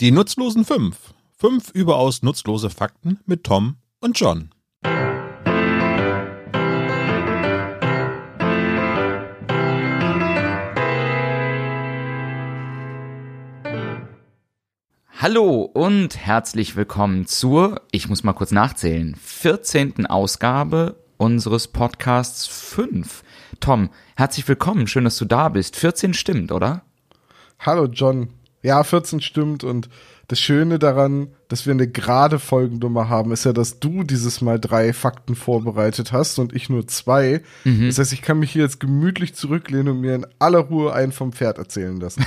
Die nutzlosen fünf. Fünf überaus nutzlose Fakten mit Tom und John. Hallo und herzlich willkommen zur, ich muss mal kurz nachzählen, 14. Ausgabe unseres Podcasts 5. Tom, herzlich willkommen, schön, dass du da bist. 14 stimmt, oder? Hallo John. Ja, 14 stimmt und das Schöne daran, dass wir eine gerade Folgennummer haben, ist ja, dass du dieses Mal drei Fakten vorbereitet hast und ich nur zwei. Mhm. Das heißt, ich kann mich hier jetzt gemütlich zurücklehnen und mir in aller Ruhe einen vom Pferd erzählen lassen.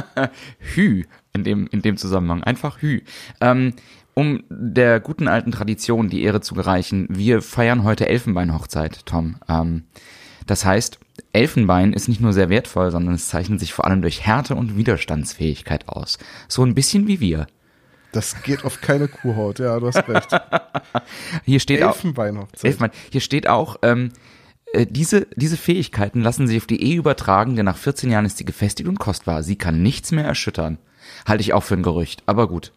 Hü, in dem, in dem Zusammenhang. Einfach Hü. Ähm, um der guten alten Tradition die Ehre zu gereichen, wir feiern heute Elfenbeinhochzeit, Tom. Ähm, das heißt, Elfenbein ist nicht nur sehr wertvoll, sondern es zeichnet sich vor allem durch Härte und Widerstandsfähigkeit aus. So ein bisschen wie wir. Das geht auf keine Kuhhaut, ja, du hast recht. Hier steht Elfenbeinhochzeit. auch, Elfenbein. Hier steht auch, ähm, äh, diese, diese Fähigkeiten lassen sich auf die Ehe übertragen, denn nach 14 Jahren ist sie gefestigt und kostbar. Sie kann nichts mehr erschüttern. Halte ich auch für ein Gerücht, aber gut.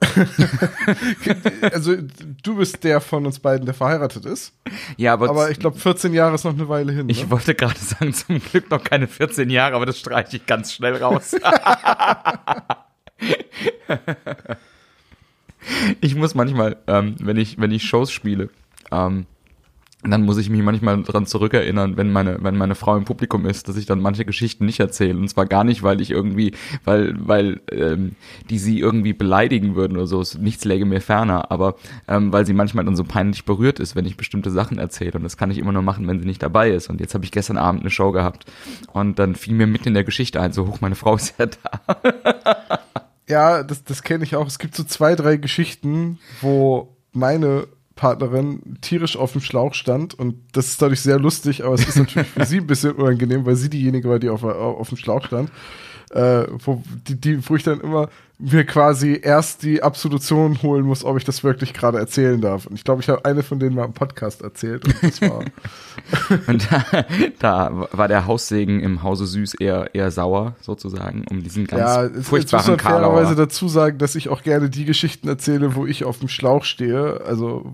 also du bist der von uns beiden, der verheiratet ist. Ja, aber, aber ich glaube 14 Jahre ist noch eine Weile hin. Ich ne? wollte gerade sagen, zum Glück noch keine 14 Jahre, aber das streiche ich ganz schnell raus. ich muss manchmal, ähm, wenn ich wenn ich Shows spiele, ähm, dann muss ich mich manchmal daran zurückerinnern, wenn meine, wenn meine Frau im Publikum ist, dass ich dann manche Geschichten nicht erzähle. Und zwar gar nicht, weil ich irgendwie, weil, weil ähm, die sie irgendwie beleidigen würden oder so. Nichts läge mir ferner, aber ähm, weil sie manchmal dann so peinlich berührt ist, wenn ich bestimmte Sachen erzähle. Und das kann ich immer nur machen, wenn sie nicht dabei ist. Und jetzt habe ich gestern Abend eine Show gehabt und dann fiel mir mitten in der Geschichte ein, so hoch, meine Frau ist ja da. ja, das, das kenne ich auch. Es gibt so zwei, drei Geschichten, wo meine Partnerin tierisch auf dem Schlauch stand und das ist dadurch sehr lustig, aber es ist natürlich für sie ein bisschen unangenehm, weil sie diejenige war, die auf, auf dem Schlauch stand. Äh, wo, die, die, wo ich dann immer mir quasi erst die Absolution holen muss, ob ich das wirklich gerade erzählen darf. Und ich glaube, ich habe eine von denen mal im Podcast erzählt. Und, das war und da, da, war der Haussegen im Hause Süß eher, eher sauer, sozusagen, um diesen ganz ja, furchtbaren Karlauer. Ja, fairerweise dazu sagen, dass ich auch gerne die Geschichten erzähle, wo ich auf dem Schlauch stehe, also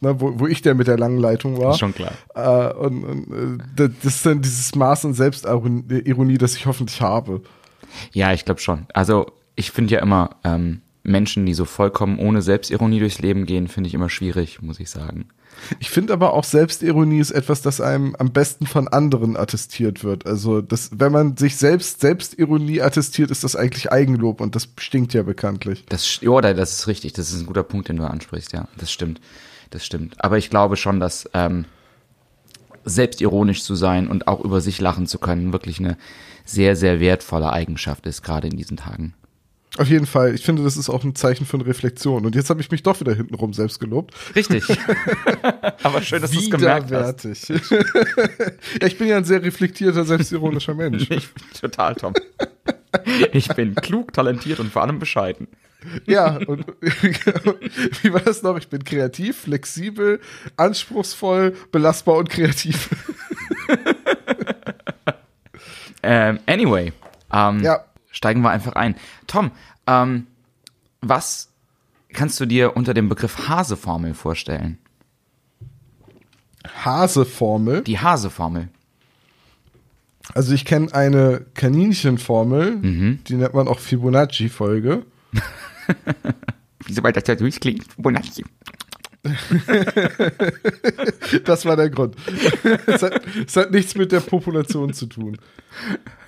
ne, wo, wo ich der mit der langen Leitung war. Schon klar. Äh, und, und äh, das ist dann dieses Maß an Selbstironie, das ich hoffentlich habe. Ja, ich glaube schon. Also ich finde ja immer ähm, Menschen, die so vollkommen ohne Selbstironie durchs Leben gehen, finde ich immer schwierig, muss ich sagen. Ich finde aber auch Selbstironie ist etwas, das einem am besten von anderen attestiert wird. Also, das, wenn man sich selbst Selbstironie attestiert, ist das eigentlich Eigenlob und das stinkt ja bekanntlich. Das, ja, das ist richtig. Das ist ein guter Punkt, den du ansprichst. Ja, das stimmt. Das stimmt. Aber ich glaube schon, dass ähm, selbstironisch zu sein und auch über sich lachen zu können wirklich eine sehr, sehr wertvolle Eigenschaft ist, gerade in diesen Tagen. Auf jeden Fall. Ich finde, das ist auch ein Zeichen von Reflexion. Und jetzt habe ich mich doch wieder hintenrum selbst gelobt. Richtig. Aber schön, dass du es gemerkt hast. ja, ich bin ja ein sehr reflektierter, selbstironischer Mensch. Ich, total, Tom. Ich bin klug, talentiert und vor allem bescheiden. Ja, und wie war das noch? Ich bin kreativ, flexibel, anspruchsvoll, belastbar und kreativ. ähm, anyway. Ähm, ja steigen wir einfach ein. Tom, ähm, was kannst du dir unter dem Begriff Haseformel vorstellen? Haseformel? Die Haseformel. Also ich kenne eine Kaninchenformel, mhm. die nennt man auch Fibonacci-Folge. Wieso weil das ja durchklingt? Fibonacci. das war der Grund. es, hat, es, hat, nichts mit der Population zu tun.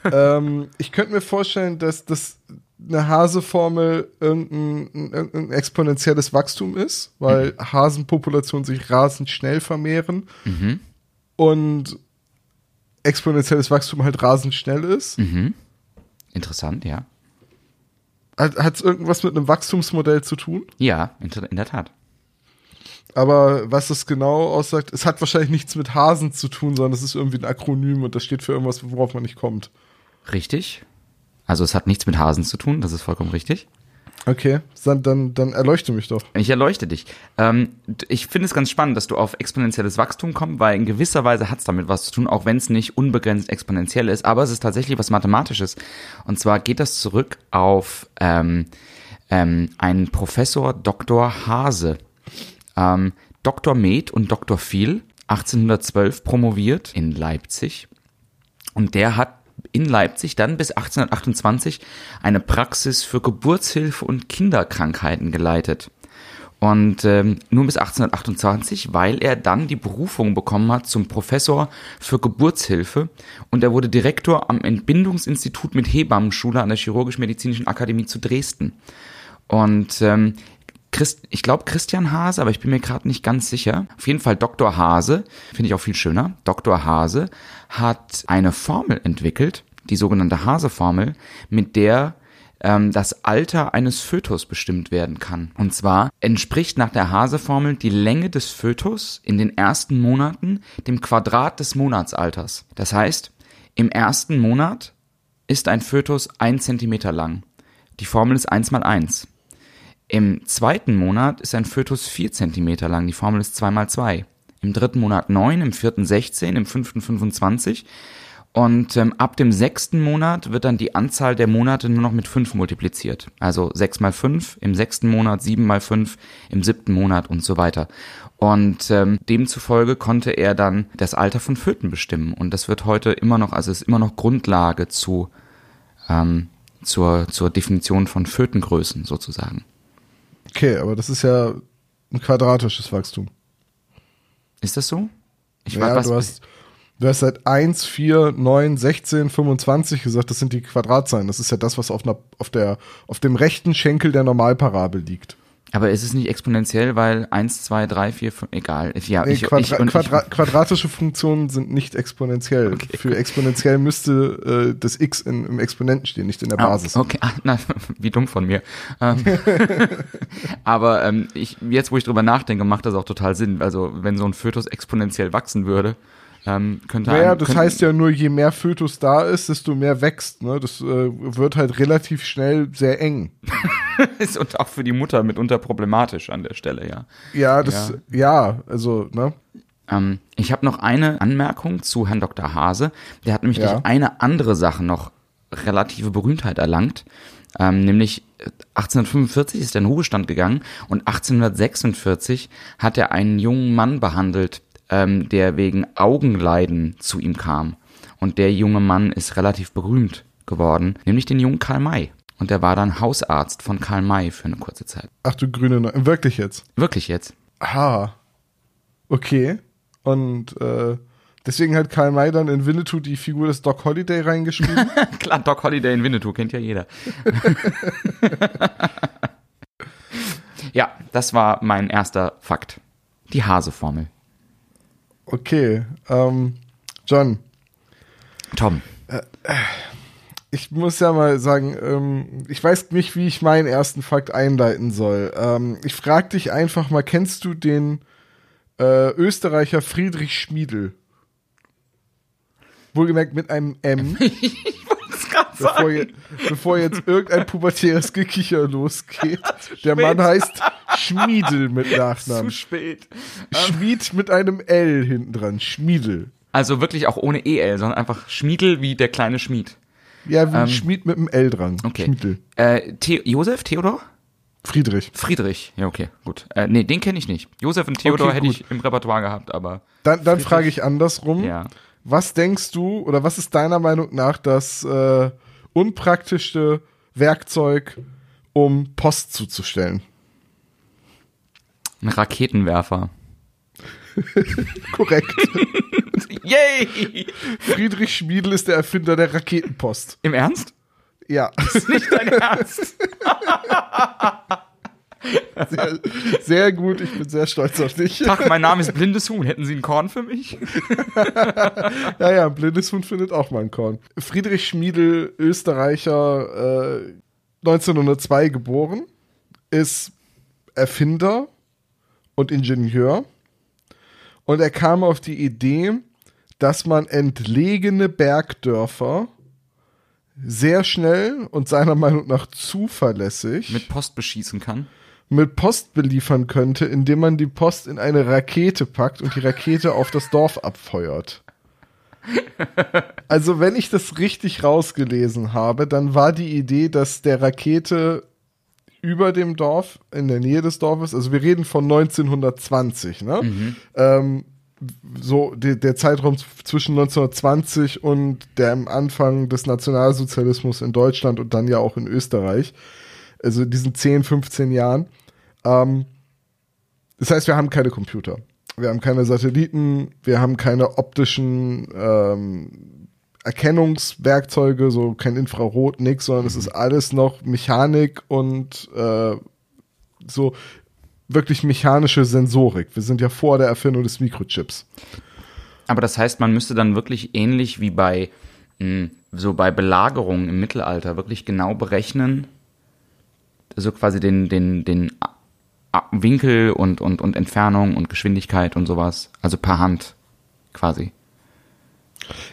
Ähm, ich könnte mir vorstellen, dass das eine Haseformel irgendein, irgendein exponentielles Wachstum ist, weil mhm. Hasenpopulationen sich rasend schnell vermehren mhm. und exponentielles Wachstum halt rasend schnell ist. Mhm. Interessant, ja. Hat es irgendwas mit einem Wachstumsmodell zu tun? Ja, in, in der Tat. Aber was das genau aussagt, es hat wahrscheinlich nichts mit Hasen zu tun, sondern es ist irgendwie ein Akronym und das steht für irgendwas, worauf man nicht kommt. Richtig. Also es hat nichts mit Hasen zu tun, das ist vollkommen richtig. Okay, dann, dann, dann erleuchte mich doch. Ich erleuchte dich. Ähm, ich finde es ganz spannend, dass du auf exponentielles Wachstum kommst, weil in gewisser Weise hat es damit was zu tun, auch wenn es nicht unbegrenzt exponentiell ist, aber es ist tatsächlich was Mathematisches. Und zwar geht das zurück auf ähm, ähm, ein Professor Dr. Hase, ähm, Dr. Med und Dr. Viel, 1812 promoviert in Leipzig. Und der hat in Leipzig dann bis 1828 eine Praxis für Geburtshilfe und Kinderkrankheiten geleitet. Und ähm, nur bis 1828, weil er dann die Berufung bekommen hat zum Professor für Geburtshilfe und er wurde Direktor am Entbindungsinstitut mit Hebammenschule an der Chirurgisch-Medizinischen Akademie zu Dresden. Und ähm, Christ, ich glaube Christian Hase, aber ich bin mir gerade nicht ganz sicher. Auf jeden Fall Dr. Hase, finde ich auch viel schöner. Dr. Hase hat eine Formel entwickelt, die sogenannte Hase-Formel, mit der ähm, das Alter eines Fötus bestimmt werden kann. Und zwar entspricht nach der Hase-Formel die Länge des Fötus in den ersten Monaten dem Quadrat des Monatsalters. Das heißt, im ersten Monat ist ein Fötus ein Zentimeter lang. Die Formel ist 1 mal 1. Im zweiten Monat ist ein Fötus 4 cm lang, die Formel ist 2 mal 2. Im dritten Monat 9, im vierten 16, im fünften 25. Und ähm, ab dem sechsten Monat wird dann die Anzahl der Monate nur noch mit 5 multipliziert. Also 6 mal 5, im sechsten Monat 7 mal 5, im siebten Monat und so weiter. Und ähm, demzufolge konnte er dann das Alter von Föten bestimmen. Und das wird heute immer noch, also ist immer noch Grundlage zu, ähm, zur, zur Definition von Fötengrößen sozusagen. Okay, aber das ist ja ein quadratisches Wachstum. Ist das so? Ich ja, weiß, du hast, du hast seit 1, 4, 9, 16, 25 gesagt, das sind die Quadratzahlen. Das ist ja das, was auf, einer, auf, der, auf dem rechten Schenkel der Normalparabel liegt. Aber ist es nicht exponentiell, weil 1, 2, 3, 4, 5, egal. Ja, Nee, ich, Quadra ich, und Quadra ich, quadratische Funktionen sind nicht exponentiell. Okay, Für exponentiell müsste äh, das x in, im Exponenten stehen, nicht in der Ah, Basis. Okay, ah, na, wie dumm von mir. Ähm, aber ähm, ich, jetzt, wo ich drüber nachdenke, macht das auch total Sinn. Also wenn so ein Fötus exponentiell wachsen würde, ähm, könnte Naja, einem- das könnten- heißt ja nur, je mehr Fötus da ist, desto mehr wächst. Ne? Das äh, wird halt relativ schnell sehr eng. ist und auch für die Mutter mitunter problematisch an der Stelle, ja. Ja, das, ja, also, ne? Ähm, ich habe noch eine Anmerkung zu Herrn Dr. Hase. Der hat nämlich Ja. durch eine andere Sache noch relative Berühmtheit erlangt. Ähm, nämlich äh, 1845 ist er in Ruhestand gegangen und 1846 hat er einen jungen Mann behandelt, ähm, der wegen Augenleiden zu ihm kam. Und der junge Mann ist relativ berühmt geworden, nämlich den jungen Karl May. Und der war dann Hausarzt von Karl May für eine kurze Zeit. Ach du grüne, Neu- wirklich jetzt? Wirklich jetzt. Ah, okay. Und äh, deswegen hat Karl May dann in Winnetou die Figur des Doc Holliday reingeschrieben. Klar, Doc Holiday in Winnetou kennt ja jeder. ja, das war mein erster Fakt. Die Hase-Formel. Okay, ähm, John, Tom. ich muss ja mal sagen, ähm, ich weiß nicht, wie ich meinen ersten Fakt einleiten soll. Ähm, ich frage dich einfach mal, kennst du den äh, Österreicher Friedrich Schmiedel? Wohlgemerkt mit einem M. bevor, je, bevor jetzt irgendein pubertäres Gekicher losgeht. Der Mann heißt Schmiedel mit Nachnamen. spät. Schmied mit einem L hinten dran. Schmiedel. Also wirklich auch ohne EL, sondern einfach Schmiedel wie der kleine Schmied. Ja, wie Schmied mit einem L dran. Ähm, Okay. Schmiedel. Äh, The Josef, Theodor? Friedrich. Friedrich. Ja, okay, gut. Äh, nee, den kenne ich nicht. Josef und Theodor Okay, hätte ich im Repertoire gehabt, aber Dann, dann frage ich andersrum. ja. Was denkst du oder was ist deiner Meinung nach das äh, unpraktischste Werkzeug, um Post zuzustellen? Ein Raketenwerfer. Korrekt. Yay! Friedrich Schmiedel ist der Erfinder der Raketenpost. Im Ernst? Ja, Nicht dein Ernst? Sehr, sehr gut. Ich bin sehr stolz auf dich. Tag, mein Name ist Blindes Huhn. Hätten Sie ein Korn für mich? Ja, ja, ein blindes Hund findet auch mal ein Korn. Friedrich Schmiedel, Österreicher, äh, 1902 geboren, ist Erfinder und Ingenieur. Und er kam auf die Idee, dass man entlegene Bergdörfer sehr schnell und seiner Meinung nach zuverlässig Mit Post beschießen kann. Mit Post beliefern könnte, indem man die Post in eine Rakete packt und die Rakete auf das Dorf abfeuert. Also, wenn ich das richtig rausgelesen habe, dann war die Idee, dass der Rakete über dem Dorf, in der Nähe des Dorfes. Also wir reden von 1920, ne? Ähm, so de, der Zeitraum zwischen 1920 und dem Anfang des Nationalsozialismus in Deutschland und dann ja auch in Österreich. Also in diesen 10, 15 Jahren. Ähm, das heißt, wir haben keine Computer. Wir haben keine Satelliten, wir haben keine optischen ähm, Erkennungswerkzeuge, so kein Infrarot, nix, sondern es ist alles noch Mechanik und äh, so wirklich mechanische Sensorik. Wir sind ja vor der Erfindung des Mikrochips. Aber das heißt, man müsste dann wirklich ähnlich wie bei mh, so bei Belagerungen im Mittelalter wirklich genau berechnen, so quasi den, den, den Winkel und, und, und Entfernung und Geschwindigkeit und sowas. Also per Hand quasi.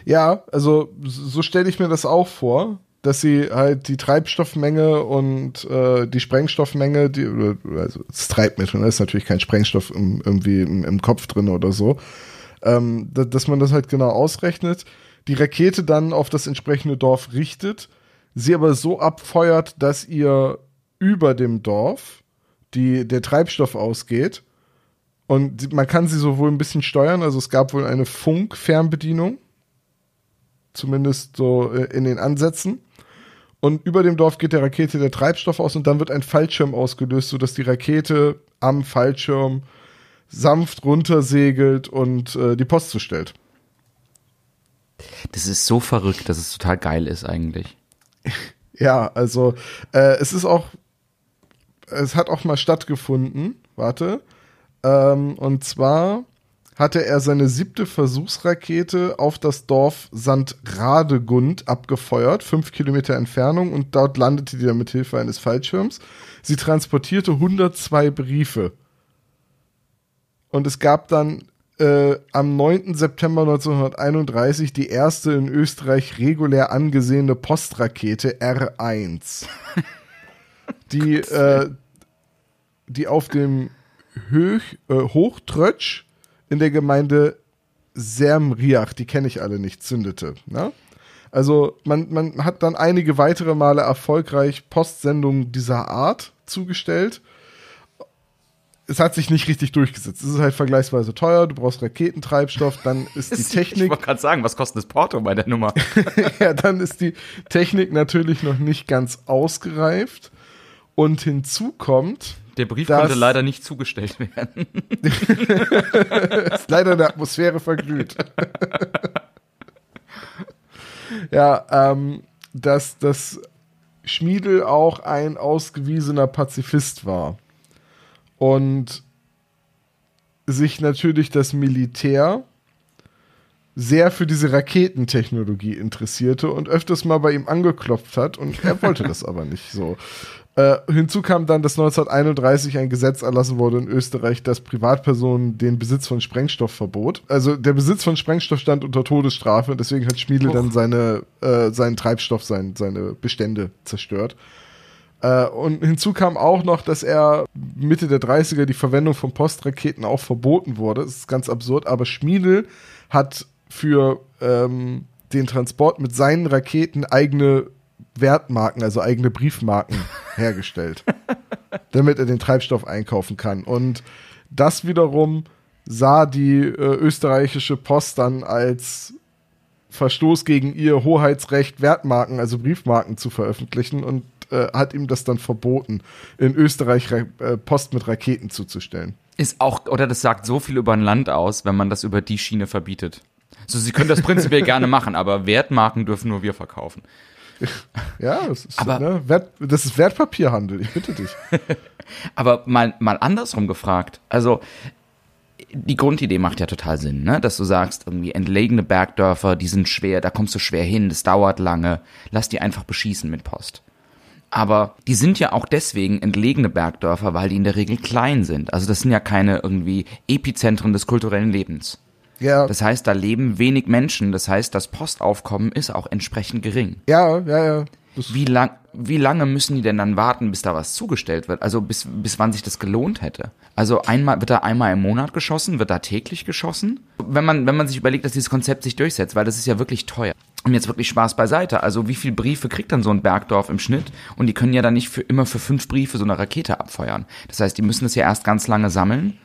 Ja, also so stelle ich mir das auch vor, dass sie halt die Treibstoffmenge und äh, die Sprengstoffmenge, die, oder, also das Treibmittel, ne, ist natürlich kein Sprengstoff im, irgendwie im, im Kopf drin oder so, ähm, da, dass man das halt genau ausrechnet, die Rakete dann auf das entsprechende Dorf richtet, sie aber so abfeuert, dass ihr über dem Dorf die, der Treibstoff ausgeht und man kann sie so wohl ein bisschen steuern, also es gab wohl eine Funkfernbedienung zumindest so äh, in den Ansätzen. Und über dem Dorf geht der Rakete der Treibstoff aus und dann wird ein Fallschirm ausgelöst, sodass die Rakete am Fallschirm sanft runtersegelt und äh, die Post zustellt. Das ist so verrückt, dass es total geil ist eigentlich. Ja, also äh, es ist auch, es hat auch mal stattgefunden, warte, ähm, und zwar hatte er seine siebte Versuchsrakete auf das Dorf St. Radegund abgefeuert, fünf Kilometer Entfernung, und dort landete die dann mit Hilfe eines Fallschirms. Sie transportierte 102 Briefe. Und es gab dann äh, am 9. September 1931 die erste in Österreich regulär angesehene Postrakete R1. die, äh, die auf dem Höch, äh, Hochtrötsch in der Gemeinde Sermriach, die kenne ich alle nicht, zündete. Ne? Also man, man hat dann einige weitere Male erfolgreich Postsendungen dieser Art zugestellt. Es hat sich nicht richtig durchgesetzt. Es ist halt vergleichsweise teuer, du brauchst Raketentreibstoff, dann ist die Ich Technik, wollte gerade sagen, was kostet das Porto bei der Nummer? ja, dann ist die Technik natürlich noch nicht ganz ausgereift. Und hinzu kommt, Der Brief Das- konnte leider nicht zugestellt werden. ist leider in der Atmosphäre verglüht. ja, ähm, dass das Schmiedel auch ein ausgewiesener Pazifist war. Und sich natürlich das Militär sehr für diese Raketentechnologie interessierte und öfters mal bei ihm angeklopft hat und er wollte das aber nicht so. Äh, hinzu kam dann, dass 1931 ein Gesetz erlassen wurde in Österreich, das Privatpersonen den Besitz von Sprengstoff verbot. Also der Besitz von Sprengstoff stand unter Todesstrafe und deswegen hat Schmiedel dann seine, äh, seinen Treibstoff, sein, seine Bestände zerstört. Äh, und hinzu kam auch noch, dass er Mitte der 30er die Verwendung von Postraketen auch verboten wurde. Das ist ganz absurd, aber Schmiedel hat für ähm, den Transport mit seinen Raketen eigene Wertmarken, also eigene Briefmarken hergestellt, damit er den Treibstoff einkaufen kann. Und das wiederum sah die äh, österreichische Post dann als Verstoß gegen ihr Hoheitsrecht, Wertmarken, also Briefmarken zu veröffentlichen und äh, hat ihm das dann verboten, in Österreich äh, Post mit Raketen zuzustellen. Ist auch, oder das sagt so viel über ein Land aus, wenn man das über die Schiene verbietet. So, sie können das prinzipiell gerne machen, aber Wertmarken dürfen nur wir verkaufen. Ja, das ist, Aber- ne, Wert, das ist Wertpapierhandel, ich bitte dich. Aber mal, mal andersrum gefragt. Also, die Grundidee macht ja total Sinn, ne? Dass du sagst, irgendwie entlegene Bergdörfer, die sind schwer, da kommst du schwer hin, das dauert lange. Lass die einfach beschießen mit Post. Aber die sind ja auch deswegen entlegene Bergdörfer, weil die in der Regel klein sind. Also das sind ja keine irgendwie Epizentren des kulturellen Lebens. Ja, Das heißt, da leben wenig Menschen. Das heißt, das Postaufkommen ist auch entsprechend gering. ja, ja, ja. Das, Wie, lang, wie lange müssen die denn dann warten, bis da was zugestellt wird? Also bis, bis wann sich das gelohnt hätte? Also einmal, wird da einmal im Monat geschossen? Wird da täglich geschossen? Wenn man, wenn man sich überlegt, dass dieses Konzept sich durchsetzt, weil das ist ja wirklich teuer. Und jetzt wirklich Spaß beiseite. Also wie viele Briefe kriegt dann so ein Bergdorf im Schnitt? Und die können ja dann nicht für immer für fünf Briefe so eine Rakete abfeuern. Das heißt, die müssen das ja erst ganz lange sammeln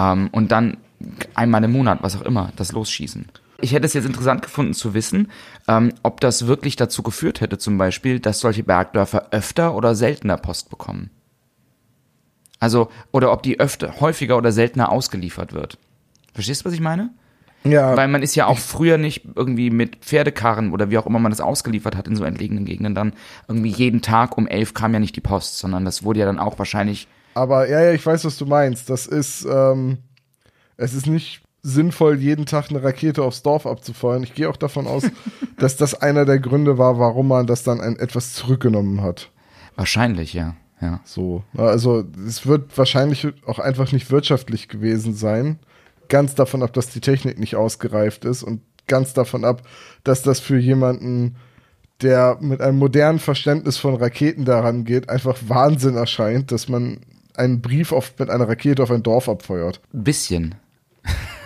ähm, und dann einmal im Monat, was auch immer, das losschießen. Ich hätte es jetzt interessant gefunden zu wissen, ähm, ob das wirklich dazu geführt hätte, zum Beispiel, dass solche Bergdörfer öfter oder seltener Post bekommen. Also, oder ob die öfter, häufiger oder seltener ausgeliefert wird. Verstehst du, was ich meine? Ja, Weil man ist ja auch früher nicht irgendwie mit Pferdekarren oder wie auch immer man das ausgeliefert hat in so entlegenen Gegenden dann irgendwie jeden Tag um elf kam ja nicht die Post, sondern das wurde ja dann auch wahrscheinlich aber ja, ja, ich weiß, was du meinst. Das ist, ähm, es ist nicht sinnvoll, jeden Tag eine Rakete aufs Dorf abzufeuern. Ich gehe auch davon aus, dass das einer der Gründe war, warum man das dann ein, etwas zurückgenommen hat. wahrscheinlich, ja. Ja. So. Also, es wird wahrscheinlich auch einfach nicht wirtschaftlich gewesen sein. Ganz davon ab, dass die Technik nicht ausgereift ist und ganz davon ab, dass das für jemanden, der mit einem modernen Verständnis von Raketen daran geht, einfach Wahnsinn erscheint, dass man einen Brief auf, mit einer Rakete auf ein Dorf abfeuert. Ein bisschen.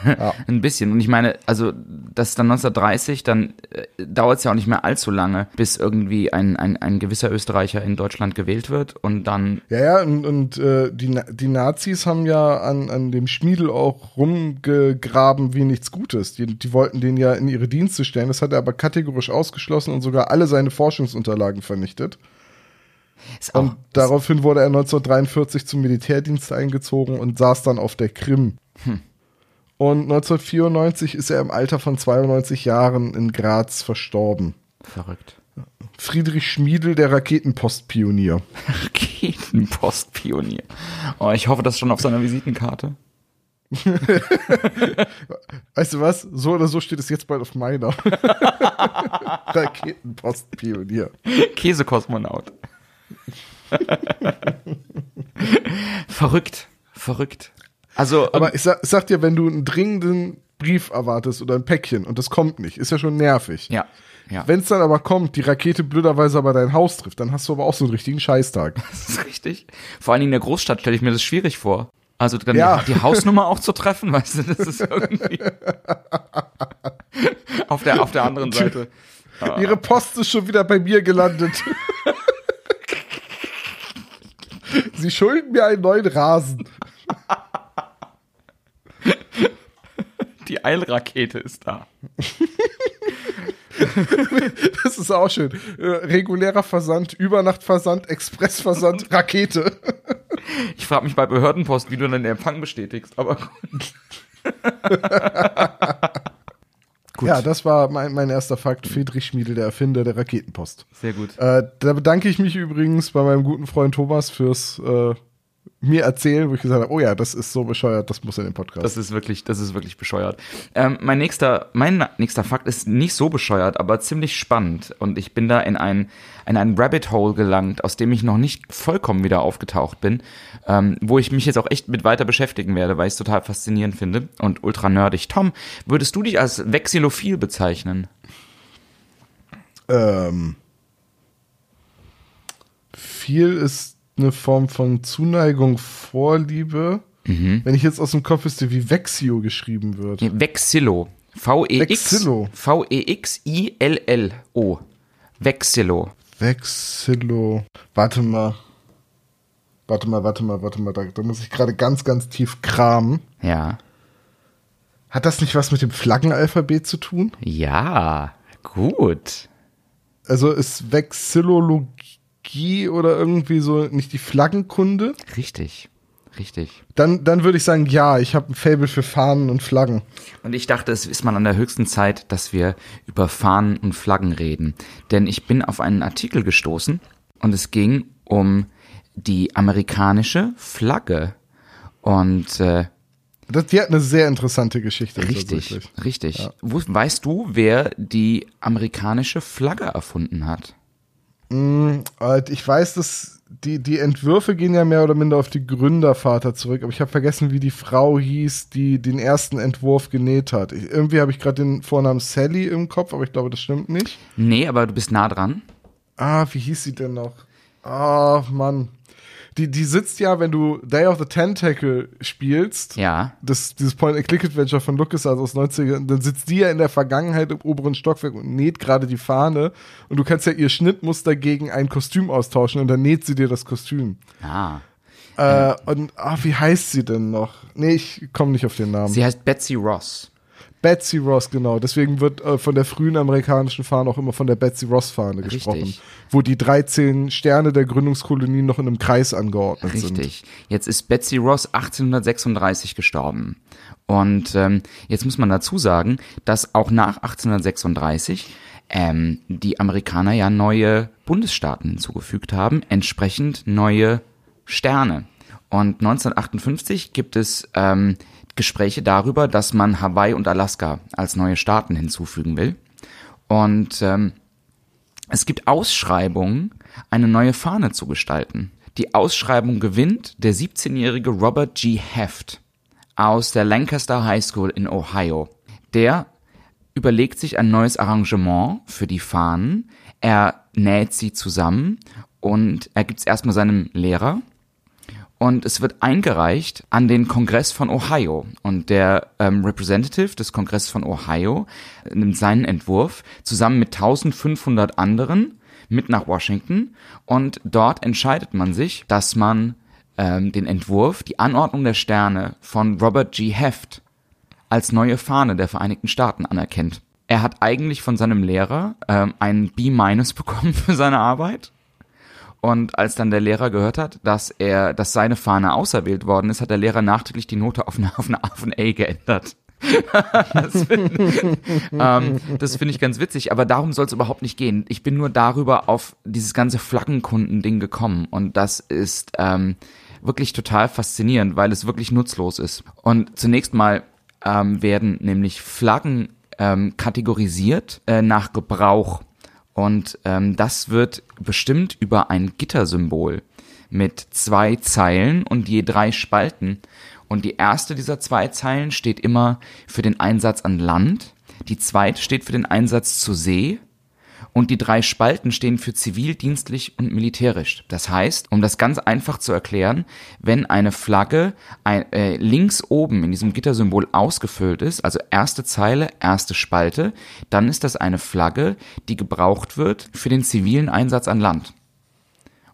Ja. Ein bisschen. Und ich meine, also das ist dann 1930, dann äh, dauert es ja auch nicht mehr allzu lange, bis irgendwie ein, ein, ein gewisser Österreicher in Deutschland gewählt wird und dann Ja, ja, und, und äh, die, die Nazis haben ja an, an dem Schmiedel auch rumgegraben wie nichts Gutes. Die, die wollten den ja in ihre Dienste stellen. Das hat er aber kategorisch ausgeschlossen und sogar alle seine Forschungsunterlagen vernichtet. auch Und daraufhin wurde er 1943 zum Militärdienst eingezogen und saß dann auf der Krim. Und 1994 ist er im Alter von 92 Jahren in Graz verstorben. verrückt. Friedrich Schmiedel, der Raketenpostpionier. Raketenpostpionier. Oh, ich hoffe, das ist schon auf seiner Visitenkarte. Weißt du was? So oder so steht es jetzt bald auf meiner. Raketenpostpionier. Käsekosmonaut. verrückt, verrückt. Also, Aber ich sag, ich sag dir, wenn du einen dringenden Brief erwartest oder ein Päckchen und das kommt nicht, ist ja schon nervig. ja, ja. Wenn es dann aber kommt, die Rakete blöderweise aber dein Haus trifft, dann hast du aber auch so einen richtigen Scheißtag. Das ist richtig. Vor allen Dingen in der Großstadt stelle ich mir das schwierig vor. Also dann Ja. die, Hausnummer auch zu treffen, weißt du, das ist irgendwie auf der auf der anderen Seite. Ihre Post ist schon wieder bei mir gelandet. Sie schulden mir einen neuen Rasen. Die Eilrakete ist da. Das ist auch schön. Äh, regulärer Versand, Übernachtversand, Expressversand, Rakete. Ich frage mich bei Behördenpost, wie du dann den Empfang bestätigst, aber gut. Ja, das war mein, mein erster Fakt. Friedrich Schmiedel, der Erfinder der Raketenpost. Sehr gut. Äh, da bedanke ich mich übrigens bei meinem guten Freund Thomas fürs äh, mir erzählen, wo ich gesagt habe, oh ja, das ist so bescheuert, das muss in den Podcast. Das ist wirklich, das ist wirklich bescheuert. Ähm, mein nächster, mein nächster Fakt ist nicht so bescheuert, aber ziemlich spannend. Und ich bin da in ein, in ein Rabbit Hole gelangt, aus dem ich noch nicht vollkommen wieder aufgetaucht bin, ähm, wo ich mich jetzt auch echt mit weiter beschäftigen werde, weil ich es total faszinierend finde und ultra nerdig. Tom, würdest du dich als Vexillophil bezeichnen? ähm, viel ist eine Form von Zuneigung, Vorliebe. Wenn ich jetzt aus dem Kopf wüsste, wie Vexio geschrieben wird. Vexillo. V-E-X. Vexillo. V-E-X-I-L-L-O. Vexillo. Vexillo. Warte mal. Warte mal, warte mal, warte mal. Da, da muss ich gerade ganz, ganz tief kramen. Ja. Hat das nicht was mit dem Flaggenalphabet zu tun? Ja. Gut. Also ist Vexillologie oder irgendwie so nicht die Flaggenkunde? Richtig. Richtig. Dann, dann würde ich sagen, ja, ich habe ein Fable für Fahnen und Flaggen. Und ich dachte, es ist mal an der höchsten Zeit, dass wir über Fahnen und Flaggen reden. Denn ich bin auf einen Artikel gestoßen und es ging um die amerikanische Flagge. Und äh, Das, die hat eine sehr interessante Geschichte. richtig, richtig. Wo, weißt du, wer die amerikanische Flagge erfunden hat? Äh, Ich weiß, dass die, die Entwürfe gehen ja mehr oder minder auf die Gründervater zurück, aber ich habe vergessen, wie die Frau hieß, die den ersten Entwurf genäht hat. Ich, irgendwie habe ich gerade den Vornamen Sally im Kopf, aber ich glaube, das stimmt nicht. Nee, aber du bist nah dran. Ah, wie hieß sie denn noch? Ah, Mann. Die, die sitzt ja, wenn du Day of the Tentacle spielst, Ja. das, dieses Point-and-Click-Adventure von LucasArts aus 90er, dann sitzt die ja in der Vergangenheit im oberen Stockwerk und näht gerade die Fahne und du kannst ja ihr Schnittmuster gegen ein Kostüm austauschen und dann näht sie dir das Kostüm. Ah. Äh, und, ah, wie heißt sie denn noch? Nee, ich komme nicht auf den Namen. Sie heißt Betsy Ross. Betsy Ross, genau. Deswegen wird äh, von der frühen amerikanischen Fahne auch immer von der Betsy Ross-Fahne Richtig. gesprochen. Wo die 13 Sterne der Gründungskolonien noch in einem Kreis angeordnet sind. Richtig. Jetzt ist Betsy Ross 1836 gestorben. Und ähm, jetzt muss man dazu sagen, dass auch nach 1836 ähm, die Amerikaner ja neue Bundesstaaten hinzugefügt haben, entsprechend neue Sterne. Und 1958 gibt es ähm, Gespräche darüber, dass man Hawaii und Alaska als neue Staaten hinzufügen will. Und ähm, es gibt Ausschreibungen, eine neue Fahne zu gestalten. Die Ausschreibung gewinnt der 17-jährige Robert G. Heft aus der Lancaster High School in Ohio. Der überlegt sich ein neues Arrangement für die Fahnen. Er näht sie zusammen und er gibt es erstmal seinem Lehrer und es wird eingereicht an den Kongress von Ohio. Und der ähm, Representative des Kongresses von Ohio nimmt seinen Entwurf zusammen mit 1500 anderen mit nach Washington und dort entscheidet man sich, dass man ähm, den Entwurf, die Anordnung der Sterne von Robert G. Heft als neue Fahne der Vereinigten Staaten anerkennt. Er hat eigentlich von seinem Lehrer ähm, einen B- bekommen für seine Arbeit. Und als dann der Lehrer gehört hat, dass er, dass seine Fahne auserwählt worden ist, hat der Lehrer nachträglich die Note auf eine, auf eine, auf ein A geändert. das finde ähm, das finde ich ganz witzig, aber darum soll es überhaupt nicht gehen. Ich bin nur darüber auf dieses ganze Flaggenkunden-Ding gekommen und das ist ähm, wirklich total faszinierend, weil es wirklich nutzlos ist. Und zunächst mal ähm, werden nämlich Flaggen ähm, kategorisiert äh, nach Gebrauch. Und ähm, das wird bestimmt über ein Gittersymbol mit zwei Zeilen und je drei Spalten. Und die erste dieser zwei Zeilen steht immer für den Einsatz an Land, die zweite steht für den Einsatz zur See und die drei Spalten stehen für zivil, dienstlich und militärisch. Das heißt, um das ganz einfach zu erklären, wenn eine Flagge ein, äh, links oben in diesem Gittersymbol ausgefüllt ist, also erste Zeile, erste Spalte, dann ist das eine Flagge, die gebraucht wird für den zivilen Einsatz an Land.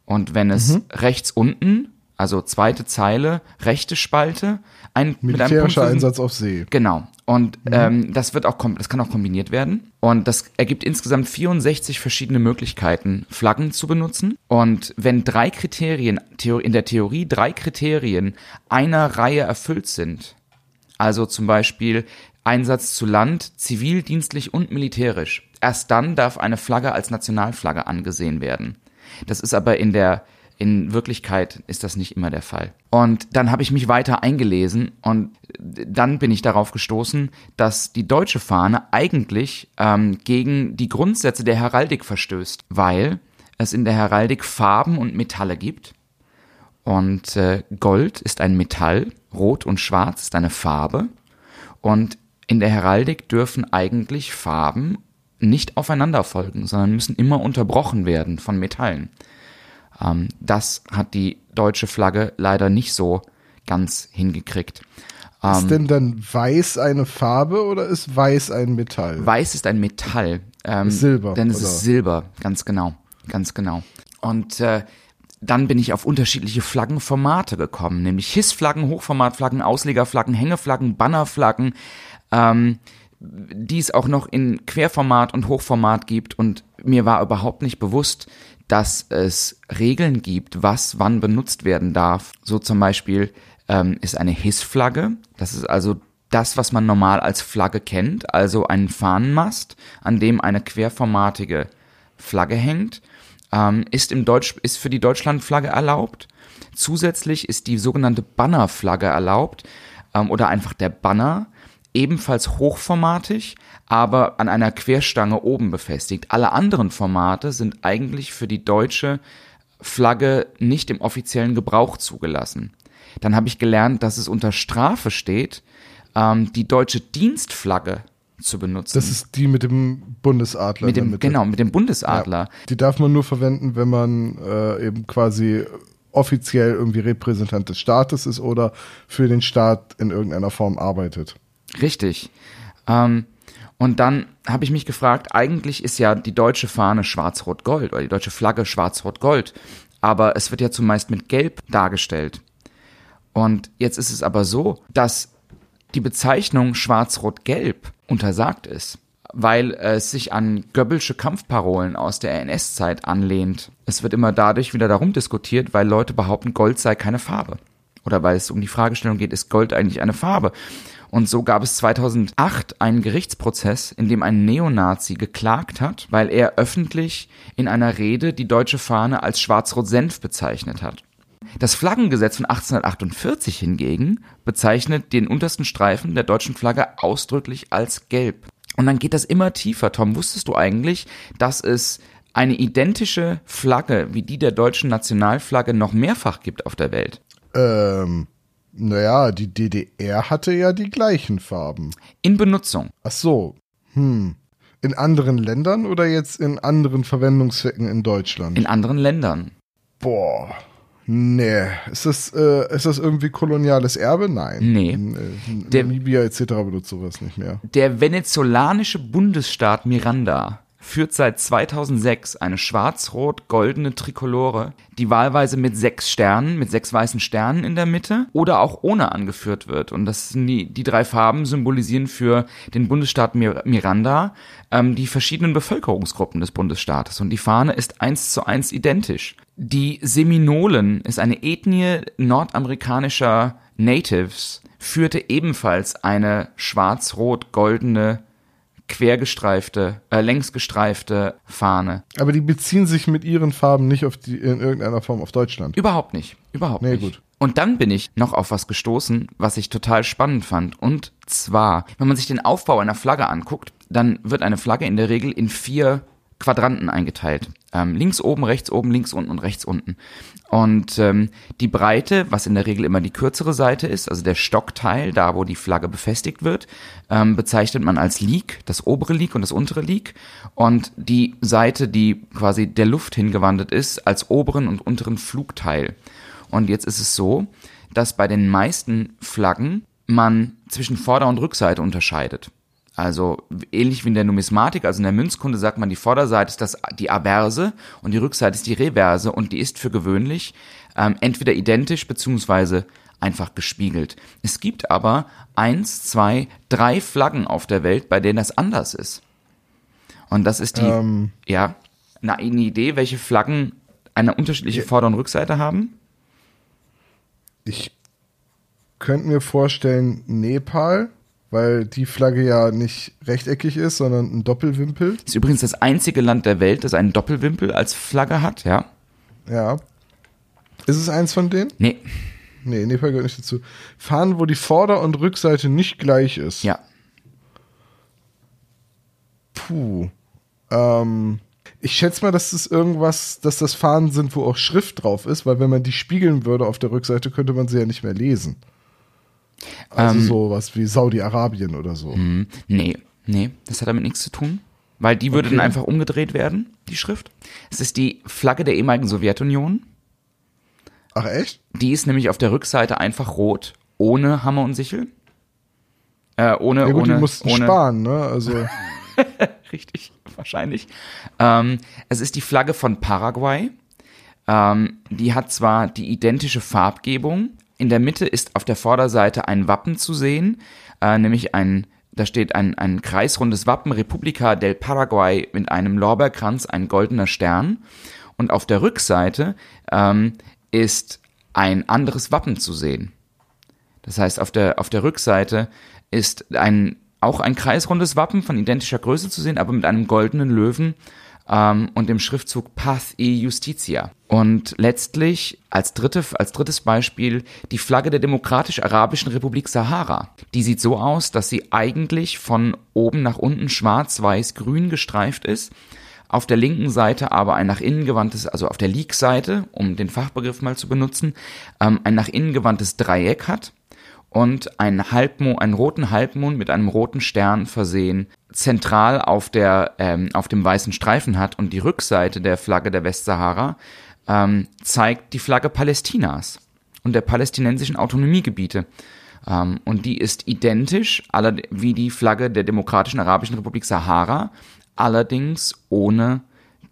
Und wenn es rechts unten, also zweite Zeile, rechte Spalte, ein mit einem Militärischer Einsatz auf See. Genau. Und ähm, das wird auch das kann auch kombiniert werden. Und das ergibt insgesamt 64 verschiedene Möglichkeiten, Flaggen zu benutzen. Und wenn drei Kriterien, in der Theorie drei Kriterien einer Reihe erfüllt sind, also zum Beispiel Einsatz zu Land, zivil, dienstlich und militärisch, erst dann darf eine Flagge als Nationalflagge angesehen werden. Das ist aber in der in Wirklichkeit ist das nicht immer der Fall. Und dann habe ich mich weiter eingelesen und dann bin ich darauf gestoßen, dass die deutsche Fahne eigentlich ähm, gegen die Grundsätze der Heraldik verstößt, weil es in der Heraldik Farben und Metalle gibt. Und äh, Gold ist ein Metall, Rot und Schwarz ist eine Farbe. Und in der Heraldik dürfen eigentlich Farben nicht aufeinander folgen, sondern müssen immer unterbrochen werden von Metallen. Ähm, das hat die deutsche Flagge leider nicht so ganz hingekriegt. Ähm, Ist denn dann weiß eine Farbe oder ist weiß ein Metall? Weiß ist ein Metall. Ähm, Silber, Denn es oder? ist Silber, ganz genau. Ganz genau. Und äh, dann bin ich auf unterschiedliche Flaggenformate gekommen, nämlich HIS-Flaggen, Hochformatflaggen, Auslegerflaggen, Hängeflaggen, Bannerflaggen, ähm, die es auch noch in Querformat und Hochformat gibt. Und mir war überhaupt nicht bewusst, dass es Regeln gibt, was wann benutzt werden darf. So zum Beispiel ähm, ist eine HIS-Flagge, das ist also das, was man normal als Flagge kennt, also ein Fahnenmast, an dem eine querformatige Flagge hängt, ähm, ist, im Deutsch, ist für die Deutschlandflagge erlaubt. Zusätzlich ist die sogenannte Bannerflagge erlaubt ähm, oder einfach der Banner, ebenfalls hochformatig, aber an einer Querstange oben befestigt. Alle anderen Formate sind eigentlich für die deutsche Flagge nicht im offiziellen Gebrauch zugelassen. Dann habe ich gelernt, dass es unter Strafe steht, ähm, die deutsche Dienstflagge zu benutzen. Das ist die mit dem Bundesadler mit dem, genau, mit dem Bundesadler. Ja. Die darf man nur verwenden, wenn man äh, eben quasi offiziell irgendwie Repräsentant des Staates ist oder für den Staat in irgendeiner Form arbeitet. Richtig. Ähm, und dann habe ich mich gefragt, eigentlich ist ja die deutsche Fahne schwarz-rot-gold oder die deutsche Flagge schwarz-rot-gold, aber es wird ja zumeist mit Gelb dargestellt. Und jetzt ist es aber so, dass die Bezeichnung schwarz-rot-gelb untersagt ist, weil es sich an Goebbelsche Kampfparolen aus der NS-Zeit anlehnt. Es wird immer dadurch wieder darum diskutiert, weil Leute behaupten, Gold sei keine Farbe. Oder weil es um die Fragestellung geht, ist Gold eigentlich eine Farbe? Und so gab es 2008 einen Gerichtsprozess, in dem ein Neonazi geklagt hat, weil er öffentlich in einer Rede die deutsche Fahne als Schwarz-Rot-Senf bezeichnet hat. Das Flaggengesetz von 1848 hingegen bezeichnet den untersten Streifen der deutschen Flagge ausdrücklich als gelb. Und dann geht das immer tiefer. Tom, wusstest du eigentlich, dass es eine identische Flagge wie die der deutschen Nationalflagge noch mehrfach gibt auf der Welt? Ähm, naja, die DDR hatte ja die gleichen Farben. In Benutzung. Ach so. Hm. In anderen Ländern oder jetzt in anderen Verwendungszwecken in Deutschland? In anderen Ländern. Boah. Nee. Ist das, äh, ist das irgendwie koloniales Erbe? Nein. Nee. Äh, Der- Namibia etc. benutzt sowas nicht mehr. Der venezolanische Bundesstaat Miranda führt seit 2006 eine schwarz-rot-goldene Trikolore, die wahlweise mit sechs Sternen, mit sechs weißen Sternen in der Mitte oder auch ohne angeführt wird. Und das die, die drei Farben symbolisieren für den Bundesstaat Mir Miranda ähm, die verschiedenen Bevölkerungsgruppen des Bundesstaates. Und die Fahne ist eins zu eins identisch. Die Seminolen ist eine Ethnie nordamerikanischer Natives, führte ebenfalls eine schwarz-rot-goldene quergestreifte, äh, längsgestreifte Fahne. Aber die beziehen sich mit ihren Farben nicht auf die, in irgendeiner Form auf Deutschland. Überhaupt nicht. Überhaupt Nee, nicht. gut. Und dann bin ich noch auf was gestoßen, was ich total spannend fand. Und zwar, wenn man sich den Aufbau einer Flagge anguckt, dann wird eine Flagge in der Regel in vier Quadranten eingeteilt. Ähm, links oben, rechts oben, links unten und rechts unten. Und ähm, die Breite, was in der Regel immer die kürzere Seite ist, also der Stockteil, da wo die Flagge befestigt wird, ähm, bezeichnet man als Leak, das obere Leak und das untere Leak. Und die Seite, die quasi der Luft hingewandt ist, als oberen und unteren Flugteil. Und jetzt ist es so, dass bei den meisten Flaggen man zwischen Vorder- und Rückseite unterscheidet. Also ähnlich wie in der Numismatik, also in der Münzkunde sagt man, die Vorderseite ist das, die Averse und die Rückseite ist die Reverse und die ist für gewöhnlich ähm, entweder identisch beziehungsweise einfach gespiegelt. Es gibt aber eins, zwei, drei Flaggen auf der Welt, bei denen das anders ist. Und das ist die, Ähm. ja, na, eine Idee, welche Flaggen eine unterschiedliche Vorder- und Rückseite haben? Ich könnte mir vorstellen, Nepal, weil die Flagge ja nicht rechteckig ist, sondern ein Doppelwimpel. Ist übrigens das einzige Land der Welt, das einen Doppelwimpel als Flagge hat, ja? Ja. Ist es eins von denen? Nee, Nee, Nepal gehört nicht dazu. Fahnen, wo die Vorder- und Rückseite nicht gleich ist. ja. Puh. Ähm, ich schätze mal, dass das irgendwas, dass das Fahnen sind, wo auch Schrift drauf ist, weil wenn man die spiegeln würde auf der Rückseite, könnte man sie ja nicht mehr lesen. Also Ähm. sowas wie Saudi-Arabien oder so. Hm, nee, nee, das hat damit nichts zu tun. Weil die würde Okay. dann einfach umgedreht werden, die Schrift. Es ist die Flagge der ehemaligen Sowjetunion. Ach echt? Die ist nämlich auf der Rückseite einfach rot, ohne Hammer und Sichel. Äh, ohne, Ja gut, ohne, die mussten ohne, sparen, ne? Also Richtig, wahrscheinlich. Ähm, es ist die Flagge von Paraguay. Ähm, die hat zwar die identische Farbgebung. In der Mitte ist auf der Vorderseite ein Wappen zu sehen, äh, nämlich ein, da steht ein, ein kreisrundes Wappen, Republica del Paraguay mit einem Lorbeerkranz, ein goldener Stern. Und auf der Rückseite ähm, ist ein anderes Wappen zu sehen. Das heißt, auf der, auf der Rückseite ist ein, auch ein kreisrundes Wappen von identischer Größe zu sehen, aber mit einem goldenen Löwen ähm, und dem Schriftzug Paz y Justitia. Und letztlich als, dritte, als drittes Beispiel die Flagge der Demokratisch-Arabischen Republik Sahara. Die sieht so aus, dass sie eigentlich von oben nach unten schwarz-weiß-grün gestreift ist. Auf der linken Seite aber ein nach innen gewandtes, also auf der Leak-Seite, um den Fachbegriff mal zu benutzen, ähm, ein nach innen gewandtes Dreieck hat und einen Halbmond, einen roten Halbmond mit einem roten Stern versehen, zentral auf der, ähm, auf dem weißen Streifen hat und die Rückseite der Flagge der Westsahara ähm, zeigt die Flagge Palästinas und der palästinensischen Autonomiegebiete. Ähm, und die ist identisch aller, wie die Flagge der Demokratischen Arabischen Republik Sahara, allerdings ohne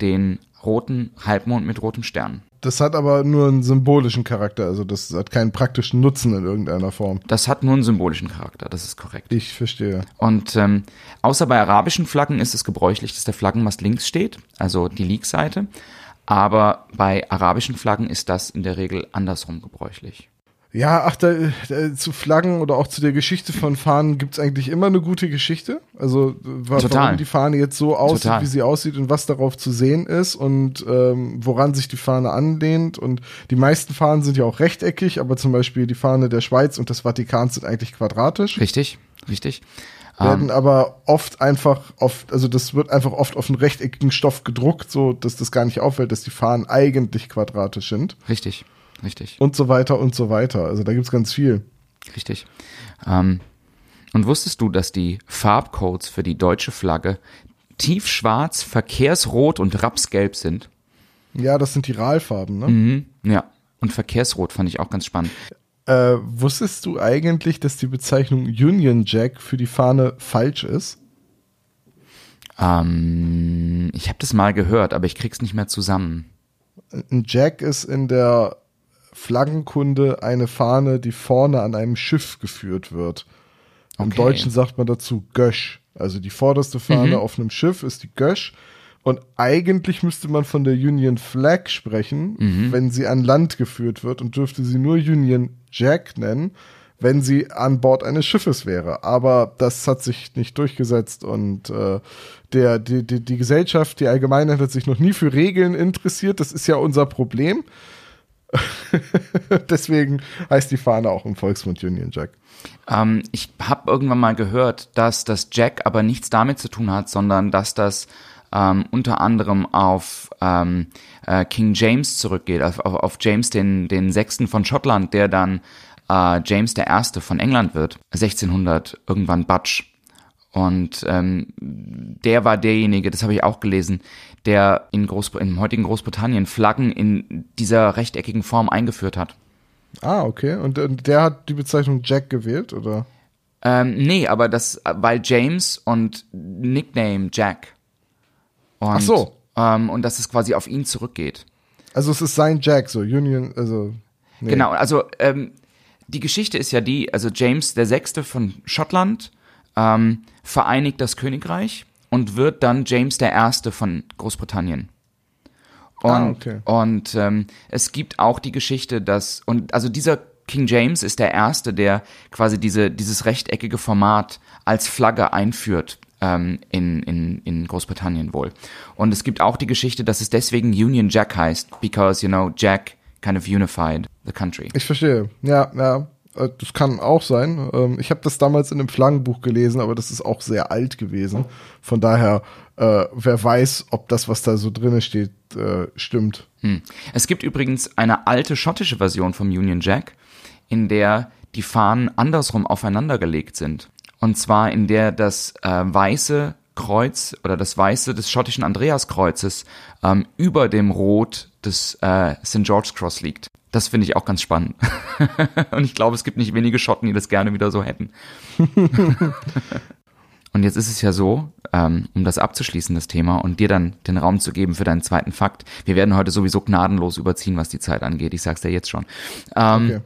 den roten Halbmond mit rotem Stern. Das hat aber nur einen symbolischen Charakter, also das hat keinen praktischen Nutzen in irgendeiner Form. Das hat nur einen symbolischen Charakter, das ist korrekt. Ich verstehe. Und ähm, außer bei arabischen Flaggen ist es gebräuchlich, dass der Flaggenmast links steht, also die Leak-Seite. Aber bei arabischen Flaggen ist das in der Regel andersrum gebräuchlich. Ja, ach, da, da, zu Flaggen oder auch zu der Geschichte von Fahnen gibt's eigentlich immer eine gute Geschichte. Also wa Total. warum die Fahne jetzt so aussieht, Total. wie sie aussieht und was darauf zu sehen ist und ähm, woran sich die Fahne anlehnt. Und die meisten Fahnen sind ja auch rechteckig, aber zum Beispiel die Fahne der Schweiz und des Vatikans sind eigentlich quadratisch. Richtig, richtig. werden aber oft einfach auf, also das wird einfach oft auf einen rechteckigen Stoff gedruckt, so dass das gar nicht auffällt, dass die Fahnen eigentlich quadratisch sind Richtig, richtig, und so weiter und so weiter. Also da gibt's ganz viel. richtig. Ähm, und wusstest du, dass die Farbcodes für die deutsche Flagge tiefschwarz, verkehrsrot und rapsgelb sind? Ja, das sind die RAL-Farben, ne? Mhm. Ja. Und verkehrsrot fand ich auch ganz spannend. Äh, wusstest du eigentlich, dass die Bezeichnung Union Jack für die Fahne falsch ist? Ähm, ich habe das mal gehört, aber ich krieg's nicht mehr zusammen. Ein Jack ist in der Flaggenkunde eine Fahne, die vorne an einem Schiff geführt wird. Im Okay. Deutschen sagt man dazu Gösch. Also die vorderste Fahne auf einem Schiff ist die Gösch. Und eigentlich müsste man von der Union Flag sprechen, wenn sie an Land geführt wird und dürfte sie nur Union Jack nennen, wenn sie an Bord eines Schiffes wäre. Aber das hat sich nicht durchgesetzt und äh, der, die, die, die Gesellschaft, die Allgemeinheit hat sich noch nie für Regeln interessiert. Das ist ja unser Problem. Deswegen heißt die Fahne auch im Volksmund Union Jack. Ähm, ich habe irgendwann mal gehört, dass das Jack aber nichts damit zu tun hat, sondern dass das ähm, unter anderem auf ähm, äh, King James zurückgeht, auf, auf, auf James den, den Sechsten von Schottland, der dann äh, James der Erste von England wird, 1600 irgendwann Batsch. Und ähm, der war derjenige, das habe ich auch gelesen, der in Groß im heutigen Großbritannien Flaggen in dieser rechteckigen Form eingeführt hat. Ah, okay. Und, und der hat die Bezeichnung Jack gewählt, oder? Ähm, nee, aber das, weil James und Nickname Jack. Und, Ach so. Ähm, und dass es quasi auf ihn zurückgeht. Also es ist sein Jack, so Union, also. Nee. Genau, also ähm, die Geschichte ist ja die, also James der Sechste von Schottland ähm, vereinigt das Königreich und wird dann James der Erste von Großbritannien. Und, Ah, okay. und ähm, es gibt auch die Geschichte, dass, und also dieser King James ist der Erste, der quasi diese, dieses rechteckige Format als Flagge einführt ähm, in, in, in Großbritannien wohl. Und es gibt auch die Geschichte, dass es deswegen Union Jack heißt, because, you know, Jack kind of unified the country. Ich verstehe. Ja, ja. Äh, Das kann auch sein. Ähm, Ich habe das damals in einem Flaggenbuch gelesen, aber das ist auch sehr alt gewesen. Von daher, äh, wer weiß, ob das, was da so drinne steht, äh, stimmt. Hm. Es gibt übrigens eine alte schottische Version vom Union Jack, in der die Fahnen andersrum aufeinandergelegt sind. Und zwar in der das äh, weiße Kreuz oder das weiße des schottischen Andreaskreuzes ähm, über dem Rot des äh, St. George's Cross liegt. Das finde ich auch ganz spannend. Und ich glaube, es gibt nicht wenige Schotten, die das gerne wieder so hätten. Und jetzt ist es ja so, ähm, um das abzuschließen, das Thema, und dir dann den Raum zu geben für deinen zweiten Fakt. Wir werden heute sowieso gnadenlos überziehen, was die Zeit angeht. Ich sag's dir jetzt schon. Ähm, Okay.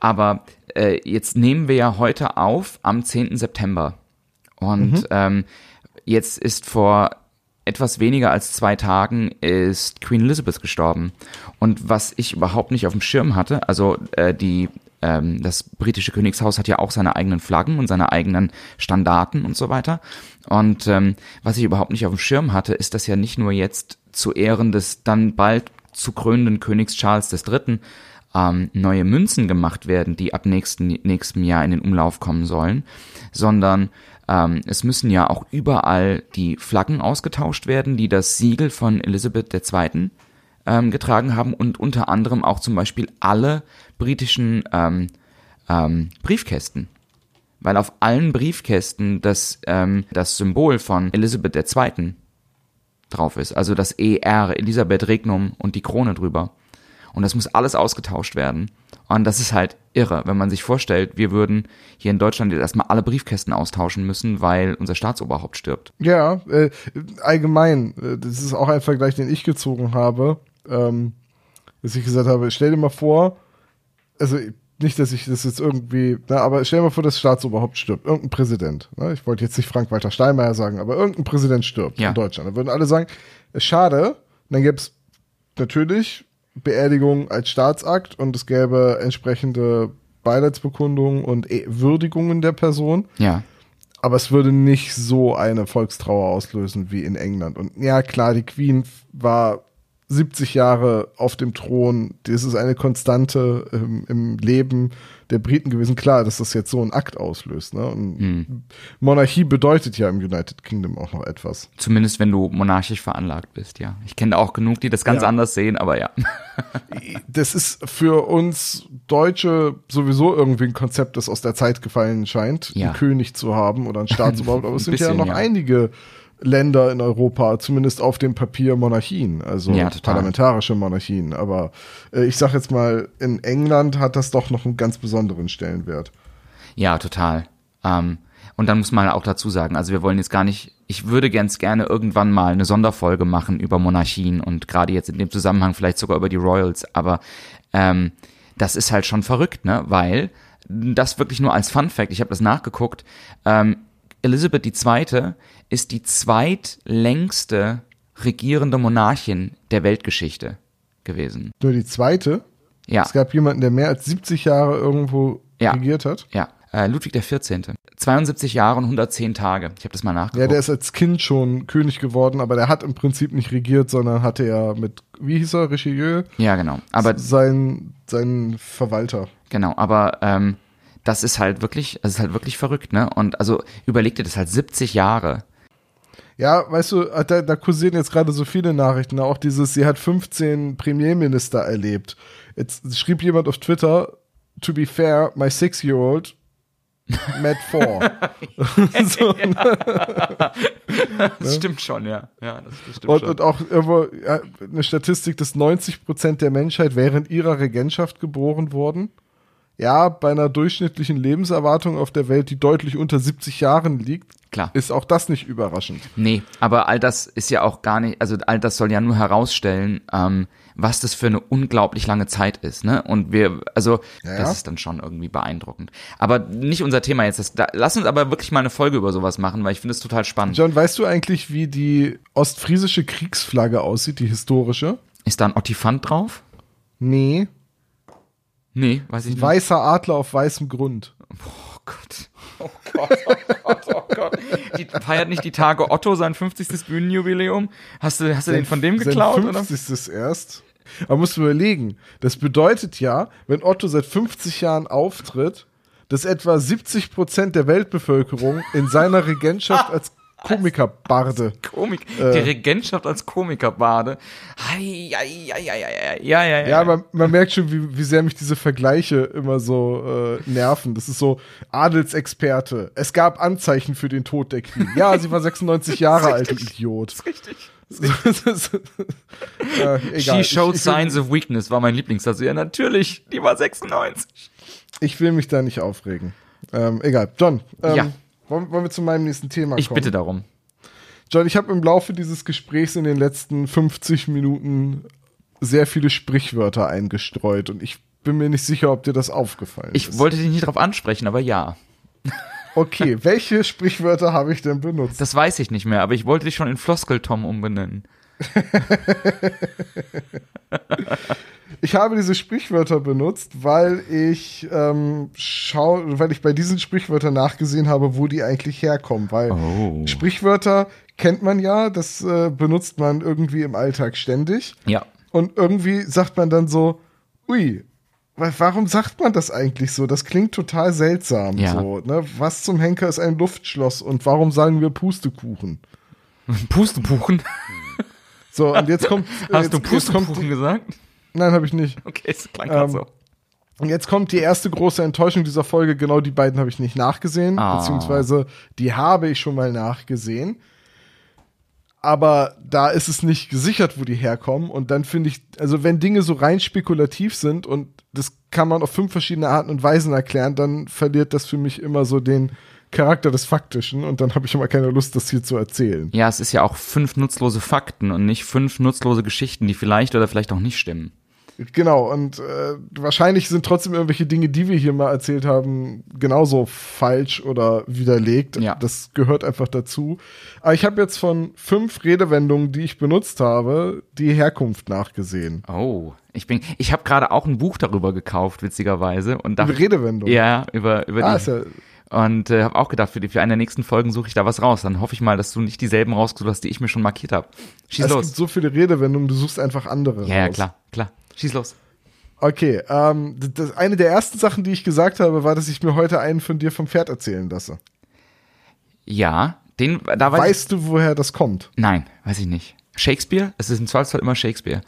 Aber äh, jetzt nehmen wir ja heute auf am 10. September. Und ähm, jetzt ist vor etwas weniger als zwei Tagen ist Queen Elizabeth gestorben. Und was ich überhaupt nicht auf dem Schirm hatte, also äh, die ähm, das britische Königshaus hat ja auch seine eigenen Flaggen und seine eigenen Standarten und so weiter. Und ähm, was ich überhaupt nicht auf dem Schirm hatte, ist, dass ja nicht nur jetzt zu Ehren des dann bald zu krönenden Königs Charles III. Ähm, neue Münzen gemacht werden, die ab nächsten, nächstem Jahr in den Umlauf kommen sollen, sondern ähm, es müssen ja auch überall die Flaggen ausgetauscht werden, die das Siegel von Elisabeth II. Ähm, getragen haben und unter anderem auch zum Beispiel alle britischen ähm, ähm, Briefkästen. Weil auf allen Briefkästen das, ähm, das Symbol von Elisabeth II. drauf ist. Also das ER, Elisabeth Regnum und die Krone drüber. Und das muss alles ausgetauscht werden. Und das ist halt irre, wenn man sich vorstellt, wir würden hier in Deutschland jetzt erstmal alle Briefkästen austauschen müssen, weil unser Staatsoberhaupt stirbt. Ja, äh, allgemein, äh, das ist auch ein Vergleich, den ich gezogen habe, ähm, dass ich gesagt habe, stell dir mal vor, also nicht, dass ich das jetzt irgendwie, na, aber stell dir mal vor, das Staatsoberhaupt stirbt, irgendein Präsident. Ne? Ich wollte jetzt nicht Frank-Walter Steinmeier sagen, aber irgendein Präsident stirbt Ja. in Deutschland. Dann würden alle sagen, äh, schade, dann gäbe es natürlich Beerdigung als Staatsakt und es gäbe entsprechende Beileidsbekundungen und E- Würdigungen der Person. Ja. Aber es würde nicht so eine Volkstrauer auslösen wie in England. Und ja, klar, die Queen war 70 Jahre auf dem Thron. Das ist eine Konstante im, im Leben der Briten gewesen. Klar, dass das jetzt so einen Akt auslöst. Ne? Und Monarchie bedeutet ja im United Kingdom auch noch etwas. Zumindest wenn du monarchisch veranlagt bist, ja. Ich kenne auch genug, die das ganz Ja. anders sehen, aber ja. Das ist für uns Deutsche sowieso irgendwie ein Konzept, das aus der Zeit gefallen scheint, Ja. einen König zu haben oder ein Staatsoberhaupt. Aber es sind ja bisschen, noch ja. einige Länder in Europa, zumindest auf dem Papier Monarchien, also Ja, parlamentarische Monarchien. Aber äh, ich sag jetzt mal, in England hat das doch noch einen ganz besonderen Stellenwert. Ja, total. Ähm, und dann muss man auch dazu sagen, also wir wollen jetzt gar nicht, ich würde ganz gerne irgendwann mal eine Sonderfolge machen über Monarchien und gerade jetzt in dem Zusammenhang vielleicht sogar über die Royals, aber ähm, das ist halt schon verrückt, ne? Weil das wirklich nur als Fun Fact, ich habe das nachgeguckt, ähm, Elisabeth II. ist die zweitlängste regierende Monarchin der Weltgeschichte gewesen. Nur die zweite. Ja. Es gab jemanden, der mehr als 70 Jahre irgendwo Ja. regiert hat. Ja, äh, Ludwig 14. 72 Jahre und 110 Tage. Ich habe das mal nachgeguckt. Ja, der ist als Kind schon König geworden, aber der hat im Prinzip nicht regiert, sondern hatte ja mit, wie hieß er, Richelieu, ja, genau. Aber sein, sein Verwalter. genau, aber ähm, das ist halt wirklich, das ist halt wirklich verrückt, ne? Und also überleg dir das halt 70 Jahre. Ja, weißt du, da, da kursieren jetzt gerade so viele Nachrichten, auch dieses, sie hat 15 Premierminister erlebt. Jetzt schrieb jemand auf Twitter, to be fair, my six-year-old met four. so, Das stimmt schon, ja. Ja, das, das stimmt und, schon. und auch irgendwo ja, eine Statistik, dass 90 Prozent der Menschheit während ihrer Regentschaft geboren wurden. Ja, bei einer durchschnittlichen Lebenserwartung auf der Welt, die deutlich unter 70 Jahren liegt, Klar. ist auch das nicht überraschend. Nee, aber all das ist ja auch gar nicht, also all das soll ja nur herausstellen, ähm, was das für eine unglaublich lange Zeit ist, ne? Und wir, also Ja, das ja. ist dann schon irgendwie beeindruckend. Aber nicht unser Thema jetzt. Das, da, lass uns aber wirklich mal eine Folge über sowas machen, weil ich finde es total spannend. John, weißt du eigentlich, wie die ostfriesische Kriegsflagge aussieht, die historische? Ist da ein Ottifant drauf? Nee, Nee, weiß ich nicht. weißer Adler auf weißem Grund. Oh Gott. Oh Gott, oh Gott, oh Gott. Die feiert nicht die Tage Otto sein 50. Bühnenjubiläum? Hast du, hast du den von dem geklaut, Sein oder? 50. erst. Aber musst du überlegen, das bedeutet ja, wenn Otto seit 50 Jahren auftritt, dass etwa 70 Prozent der Weltbevölkerung in seiner Regentschaft als Komikerbarde. Komik, Äh. die Regentschaft als Komikerbade. Ei, ei, ei, ei, ei, ei. Ja, ja, ja. Ja, man, man merkt schon, wie, wie sehr mich diese Vergleiche immer so äh, nerven. Das ist so Adelsexperte. Es gab Anzeichen für den Tod der Queen. Ja, sie war 96 Jahre alt, Idiot. richtig. äh, egal. She showed ich, signs of weakness, war mein Lieblingssatz. Ja, natürlich, die war 96. ich will mich da nicht aufregen. Ähm, egal. John, ähm, Ja. Wollen, wollen wir zu meinem nächsten Thema Ich kommen? bitte darum. John, ich habe im Laufe dieses Gesprächs in den letzten 50 Minuten sehr viele Sprichwörter eingestreut und ich bin mir nicht sicher, ob dir das aufgefallen Ich ist. wollte dich nicht darauf ansprechen, aber ja. Okay, welche Sprichwörter habe ich denn benutzt? Das weiß ich nicht mehr, aber ich wollte dich schon in Floskel-Tom umbenennen. Ich habe diese Sprichwörter benutzt, weil ich ähm, schau, weil ich bei diesen Sprichwörtern nachgesehen habe, wo die eigentlich herkommen. Weil Oh. Sprichwörter kennt man ja, das äh, benutzt man irgendwie im Alltag ständig. Ja. Und irgendwie sagt man dann so, ui, wa- warum sagt man das eigentlich so? Das klingt total seltsam. Ja. So, ne? Was zum Henker ist ein Luftschloss und warum sagen wir Pustekuchen? Pustekuchen. So, und jetzt kommt. Hast du jetzt, kommt Pustekuchen gesagt? Nein, habe ich nicht. Okay, es klang Ähm, so. Und jetzt kommt die erste große Enttäuschung dieser Folge. Genau die beiden habe ich nicht nachgesehen, Ah. beziehungsweise die habe ich schon mal nachgesehen. aber da ist es nicht gesichert, wo die herkommen. Und dann finde ich, also wenn Dinge so rein spekulativ sind und das kann man auf fünf verschiedene Arten und Weisen erklären, dann verliert das für mich immer so den Charakter des Faktischen und dann habe ich immer keine Lust, das hier zu erzählen. Ja, es ist ja auch fünf nutzlose Fakten und nicht fünf nutzlose Geschichten, die vielleicht oder vielleicht auch nicht stimmen. Genau, und äh, wahrscheinlich sind trotzdem irgendwelche Dinge, die wir hier mal erzählt haben, genauso falsch oder widerlegt. Ja. Das gehört einfach dazu. Aber ich habe jetzt von fünf Redewendungen, die ich benutzt habe, die Herkunft nachgesehen. Oh, ich bin, ich habe gerade auch ein Buch darüber gekauft, witzigerweise, und dachte, Über Redewendungen. ja, über über Ah, die, ist ja, und äh, habe auch gedacht, für, die, für eine der nächsten Folgen suche ich da was raus. Dann hoffe ich mal, dass du nicht dieselben rausgesucht hast, die ich mir schon markiert habe. Schieß es los. gibt so viele Redewendungen, du suchst einfach andere. Ja, ja, raus. klar, klar. Schieß los. Okay, ähm, das, eine der ersten Sachen, die ich gesagt habe, war, dass ich mir heute einen von dir vom Pferd erzählen lasse. Ja, den, da weiß ich, Weißt du, woher das kommt? Nein, weiß ich nicht. Shakespeare? Es ist im Zweifelsfall immer Shakespeare.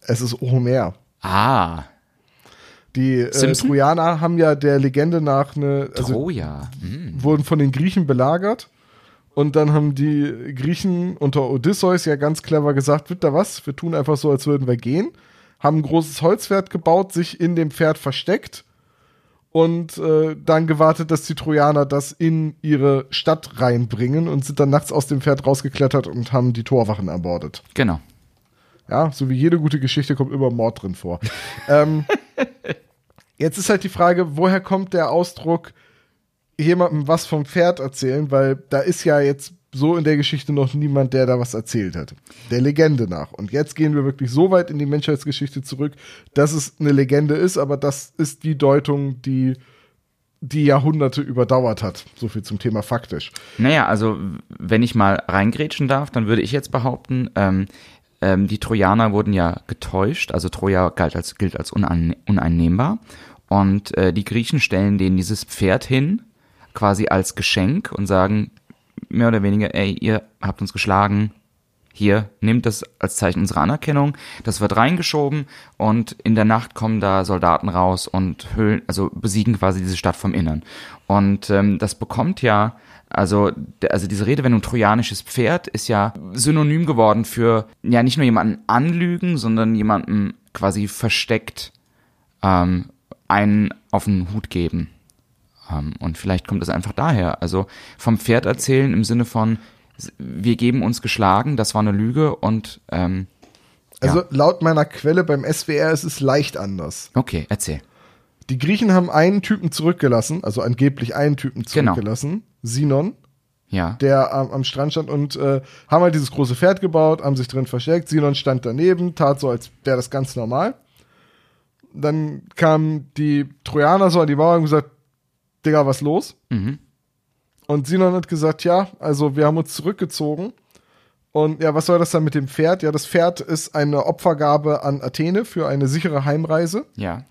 Es ist Homer. Ah, Die äh? Trojaner haben ja der Legende nach eine, also Troja. Hm. wurden von den Griechen belagert. Und dann haben die Griechen unter Odysseus ja ganz clever gesagt, wisst ihr was, wir tun einfach so, als würden wir gehen. Haben ein großes Holzpferd gebaut, sich in dem Pferd versteckt und äh, dann gewartet, dass die Trojaner das in ihre Stadt reinbringen und sind dann nachts aus dem Pferd rausgeklettert und haben die Torwachen ermordet. Genau. Ja, so wie jede gute Geschichte kommt immer Mord drin vor. ähm, jetzt ist halt die Frage, woher kommt der Ausdruck, jemandem was vom Pferd erzählen, weil da ist ja jetzt so in der Geschichte noch niemand, der da was erzählt hat. Der Legende nach. Und jetzt gehen wir wirklich so weit in die Menschheitsgeschichte zurück, dass es eine Legende ist, aber das ist die Deutung, die die Jahrhunderte überdauert hat. So viel zum Thema faktisch. Naja, also wenn ich mal reingrätschen darf, dann würde ich jetzt behaupten, ähm, ähm, die Trojaner wurden ja getäuscht, also Troja galt als, gilt als unein, uneinnehmbar. Und äh, die Griechen stellen denen dieses Pferd hin, quasi als Geschenk und sagen mehr oder weniger, ey, ihr habt uns geschlagen, hier, nehmt das als Zeichen unserer Anerkennung. Das wird reingeschoben und in der Nacht kommen da Soldaten raus und hüllen, also besiegen quasi diese Stadt vom Innern. Und ähm, das bekommt ja, also, also diese Redewendung trojanisches Pferd ist ja synonym geworden für ja nicht nur jemanden anlügen, sondern jemanden quasi versteckt ähm, einen auf den Hut geben. Ähm, und vielleicht kommt es einfach daher. Also vom Pferd erzählen im Sinne von, wir geben uns geschlagen, das war eine Lüge und ähm, Also Ja. laut meiner Quelle beim SWR ist es leicht anders. okay, erzähl. Die Griechen haben einen Typen zurückgelassen, also angeblich einen Typen Genau. zurückgelassen, Sinon, Ja. der am, am Strand stand und äh, haben halt dieses große Pferd gebaut, haben sich drin versteckt. Sinon stand daneben, tat so, als wäre das ganz normal. Dann kamen die Trojaner so an die Mauer und gesagt, Digga, was los? Mhm. Und Sinon hat gesagt, ja, also wir haben uns zurückgezogen. Und ja, was soll das dann mit dem Pferd? Ja, das Pferd ist eine Opfergabe an Athene für eine sichere Heimreise. Ja.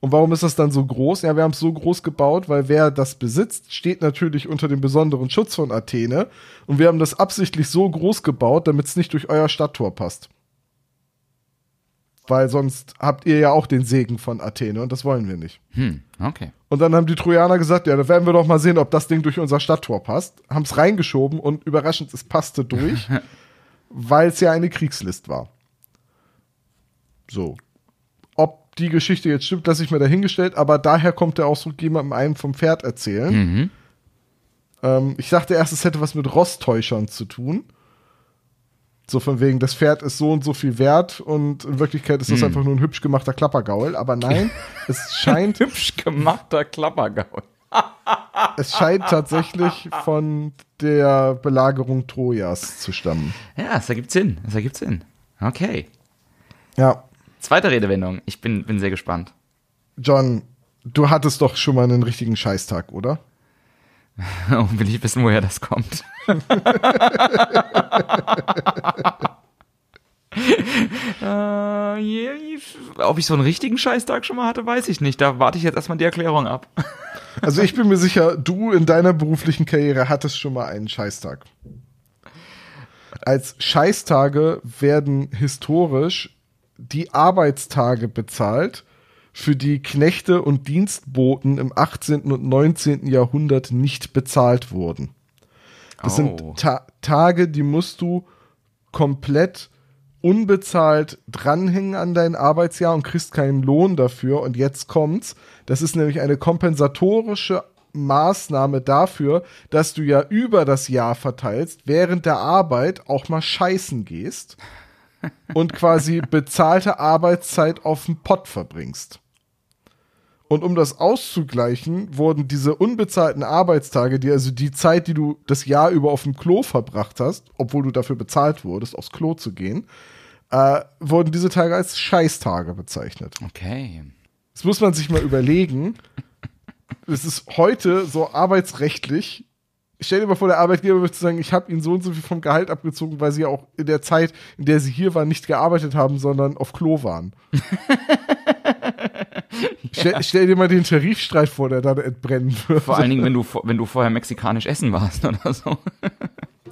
Und warum ist das dann so groß? Ja, wir haben es so groß gebaut, weil wer das besitzt, steht natürlich unter dem besonderen Schutz von Athene. Und wir haben das absichtlich so groß gebaut, damit es nicht durch euer Stadttor passt. Weil sonst habt ihr ja auch den Segen von Athene und das wollen wir nicht. Hm, okay. Und dann haben die Trojaner gesagt, ja, da werden wir doch mal sehen, ob das Ding durch unser Stadttor passt. Haben es reingeschoben und überraschend, es passte durch, weil es ja eine Kriegslist war. So. Ob die Geschichte jetzt stimmt, lasse ich mir dahingestellt, aber daher kommt der Ausdruck, jemandem einen vom Pferd erzählen. Mhm. Ähm, ich dachte erst, es hätte was mit Rosttäuschern zu tun. So von wegen, das Pferd ist so und so viel wert und in Wirklichkeit ist das einfach nur ein hübsch gemachter Klappergaul. Aber nein, es scheint Hübsch gemachter Klappergaul. Es scheint tatsächlich von der Belagerung Trojas zu stammen. Ja, das ergibt Sinn. Das ergibt Sinn. Okay. Ja, Zweite Redewendung. Ich bin, bin sehr gespannt. John, du hattest doch schon mal einen richtigen Scheißtag, oder? Oh, will ich wissen, woher das kommt. äh, yeah, ob ich so einen richtigen Scheißtag schon mal hatte, weiß ich nicht. Da warte ich jetzt erstmal die Erklärung ab. Also ich bin mir sicher, du in deiner beruflichen Karriere hattest schon mal einen Scheißtag. Als Scheißtage werden historisch die Arbeitstage bezahlt, für die Knechte und Dienstboten im 18. und 19. Jahrhundert nicht bezahlt wurden. Das Oh. sind Ta Tage, die musst du komplett unbezahlt dranhängen an dein Arbeitsjahr und kriegst keinen Lohn dafür. Und jetzt kommt's. Das ist nämlich eine kompensatorische Maßnahme dafür, dass du ja über das Jahr verteilst, während der Arbeit auch mal scheißen gehst und quasi bezahlte Arbeitszeit auf dem Pott verbringst. Und um das auszugleichen, wurden diese unbezahlten Arbeitstage, die also die Zeit, die du das Jahr über auf dem Klo verbracht hast, obwohl du dafür bezahlt wurdest, aufs Klo zu gehen, äh, wurden diese Tage als Scheißtage bezeichnet. Okay. Das muss man sich mal überlegen. Es ist heute so arbeitsrechtlich. Stell dir mal vor, der Arbeitgeber würde sagen, ich habe ihnen so und so viel vom Gehalt abgezogen, weil sie ja auch in der Zeit, in der sie hier waren, nicht gearbeitet haben, sondern auf Klo waren. stell, stell dir mal den Tarifstreit vor, der dann entbrennen wird. Vor allen Dingen, wenn du, wenn du vorher mexikanisch essen warst oder so.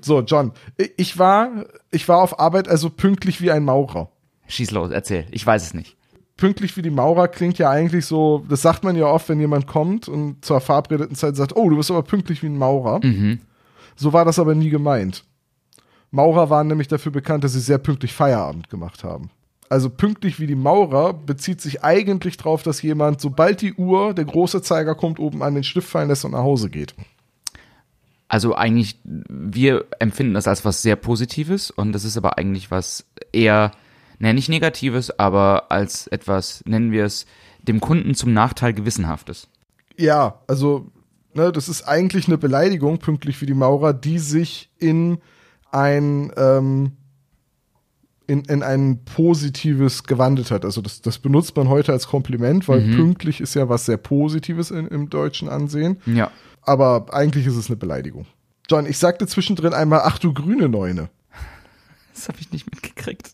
So, John, ich war, ich war auf Arbeit also pünktlich wie ein Maurer. Schieß los, erzähl. Ich weiß es nicht. Pünktlich wie die Maurer klingt ja eigentlich so, das sagt man ja oft, wenn jemand kommt und zur verabredeten Zeit sagt, oh, du bist aber pünktlich wie ein Maurer. So war das aber nie gemeint. Maurer waren nämlich dafür bekannt, dass sie sehr pünktlich Feierabend gemacht haben. Also pünktlich wie die Maurer bezieht sich eigentlich darauf, dass jemand, sobald die Uhr, der große Zeiger kommt, oben an den Stift fallen lässt und nach Hause geht. Also eigentlich, wir empfinden das als was sehr Positives und das ist aber eigentlich was eher, ne, nicht Negatives, aber als etwas, nennen wir es, dem Kunden zum Nachteil gewissenhaftes. Ja, also, ne, das ist eigentlich eine Beleidigung, pünktlich wie die Maurer, die sich in ein, ähm, in, in ein positives gewandelt hat. Also das, das benutzt man heute als Kompliment, weil pünktlich ist ja was sehr Positives in, im deutschen Ansehen. Ja. Aber eigentlich ist es eine Beleidigung. John, ich sagte zwischendrin einmal, ach du grüne Neune. Das habe ich nicht mitgekriegt.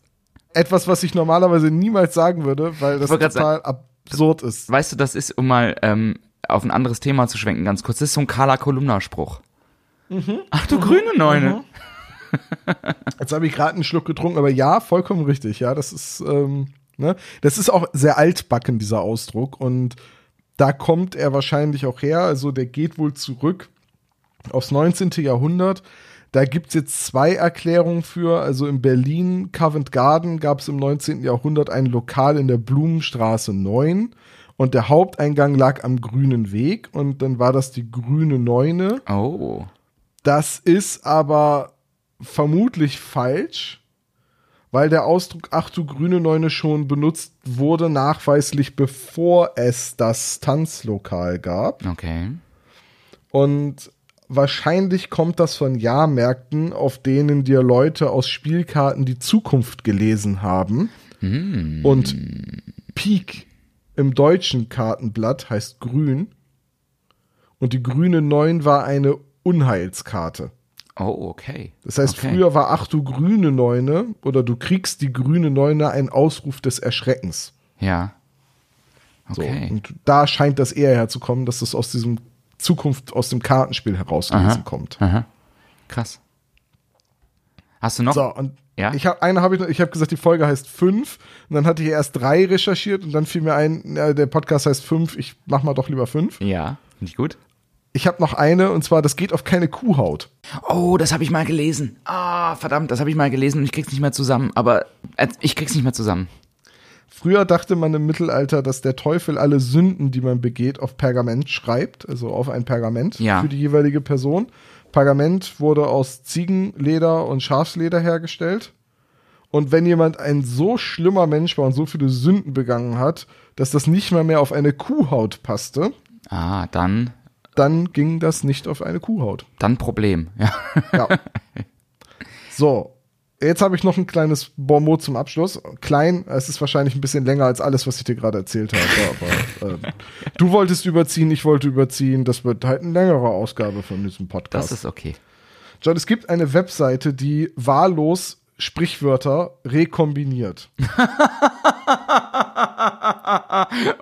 Etwas, was ich normalerweise niemals sagen würde, weil das total absurd ist. Weißt du, das ist, um mal ähm, auf ein anderes Thema zu schwenken, ganz kurz, das ist so ein Carla Kolumna-Spruch. Ach du grüne Neune. Jetzt habe ich gerade einen Schluck getrunken, aber ja, vollkommen richtig. Ja, das ist, ähm, ne? das ist auch sehr altbacken, dieser Ausdruck. Und da kommt er wahrscheinlich auch her. Also der geht wohl zurück aufs 19. Jahrhundert. Da gibt's jetzt zwei Erklärungen für. Also in Berlin, Covent Garden, gab es im 19. Jahrhundert ein Lokal in der Blumenstraße 9. Und der Haupteingang lag am Grünen Weg. Und dann war das die Grüne Neune. Oh. Das ist aber vermutlich falsch, weil der Ausdruck Ach du grüne Neune schon benutzt wurde, nachweislich bevor es das Tanzlokal gab. Okay. Und wahrscheinlich kommt das von Jahrmärkten, auf denen dir Leute aus Spielkarten die Zukunft gelesen haben. Und Pik im deutschen Kartenblatt heißt grün. Und die grüne Neun war eine Unheilskarte. Oh, okay. Das heißt, okay. früher war Ach du grüne Neune oder du kriegst die grüne Neune ein Ausruf des Erschreckens. Ja. So. Okay. Und da scheint das eher herzukommen, dass das aus diesem Zukunft, aus dem Kartenspiel herausgelesen kommt. Aha. Krass. Hast du noch? So, und Ja? ich habe eine habe ich noch, ich habe gesagt, die Folge heißt fünf und dann hatte ich erst drei recherchiert und dann fiel mir ein, der Podcast heißt fünf, ich mach mal doch lieber fünf. Ja, finde ich gut. Ich habe noch eine und zwar, das geht auf keine Kuhhaut. Oh, das habe ich mal gelesen. Ah, verdammt, das habe ich mal gelesen und ich krieg's nicht mehr zusammen. Aber äh, ich krieg's nicht mehr zusammen. Früher dachte man im Mittelalter, dass der Teufel alle Sünden, die man begeht, auf Pergament schreibt, also auf ein Pergament Ja. für die jeweilige Person. Pergament wurde aus Ziegenleder und Schafsleder hergestellt. Und wenn jemand ein so schlimmer Mensch war und so viele Sünden begangen hat, dass das nicht mal mehr auf eine Kuhhaut passte, Ah, dann, dann ging das nicht auf eine Kuhhaut. dann Problem. Ja. Ja. so, jetzt habe ich noch ein kleines Bonmot zum Abschluss. Klein, es ist wahrscheinlich ein bisschen länger als alles, was ich dir gerade erzählt habe. Aber ähm, du wolltest überziehen, ich wollte überziehen. Das wird halt eine längere Ausgabe von diesem Podcast. Das ist okay. John, es gibt eine Webseite, die wahllos Sprichwörter rekombiniert.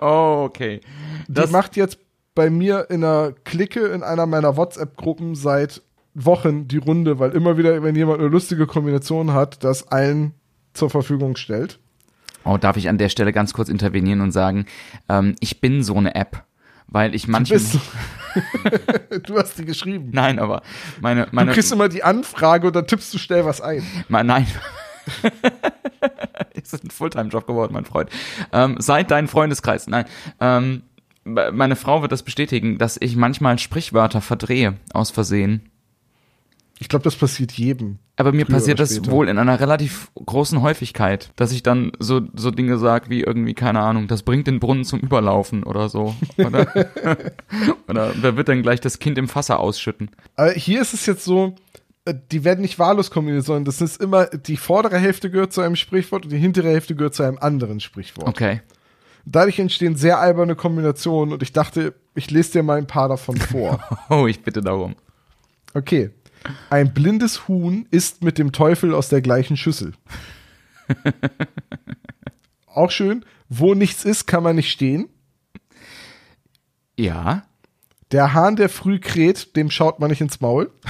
Oh, okay. Die macht jetzt bei mir in einer Clique in einer meiner WhatsApp-Gruppen seit Wochen die Runde, weil immer wieder, wenn jemand eine lustige Kombination hat, das allen zur Verfügung stellt. Oh, darf ich an der Stelle ganz kurz intervenieren und sagen, ähm, ich bin so eine App, weil ich manchmal, du- Du hast die geschrieben. Nein, aber meine, Du meine, kriegst immer die Anfrage und dann tippst du schnell was ein. nein. ist ein Fulltime-Job geworden, mein Freund. Ähm, seit dein Freundeskreis, nein. Ähm, meine Frau wird das bestätigen, dass ich manchmal Sprichwörter verdrehe, aus Versehen. Ich glaube, das passiert jedem. Aber mir passiert das wohl in einer relativ großen Häufigkeit, dass ich dann so, so Dinge sage wie irgendwie, keine Ahnung, das bringt den Brunnen zum Überlaufen oder so. Oder, oder wer wird denn gleich das Kind im Wasser ausschütten? Aber hier ist es jetzt so, äh, die werden nicht wahllos kombiniert, sondern das ist immer, die vordere Hälfte gehört zu einem Sprichwort und die hintere Hälfte gehört zu einem anderen Sprichwort. Okay. Dadurch entstehen sehr alberne Kombinationen und ich dachte, ich lese dir mal ein paar davon vor. Oh, ich bitte darum. Okay. Ein blindes Huhn isst mit dem Teufel aus der gleichen Schüssel. Auch schön. Wo nichts ist, kann man nicht stehen. Ja. Der Hahn, der früh kräht, dem schaut man nicht ins Maul.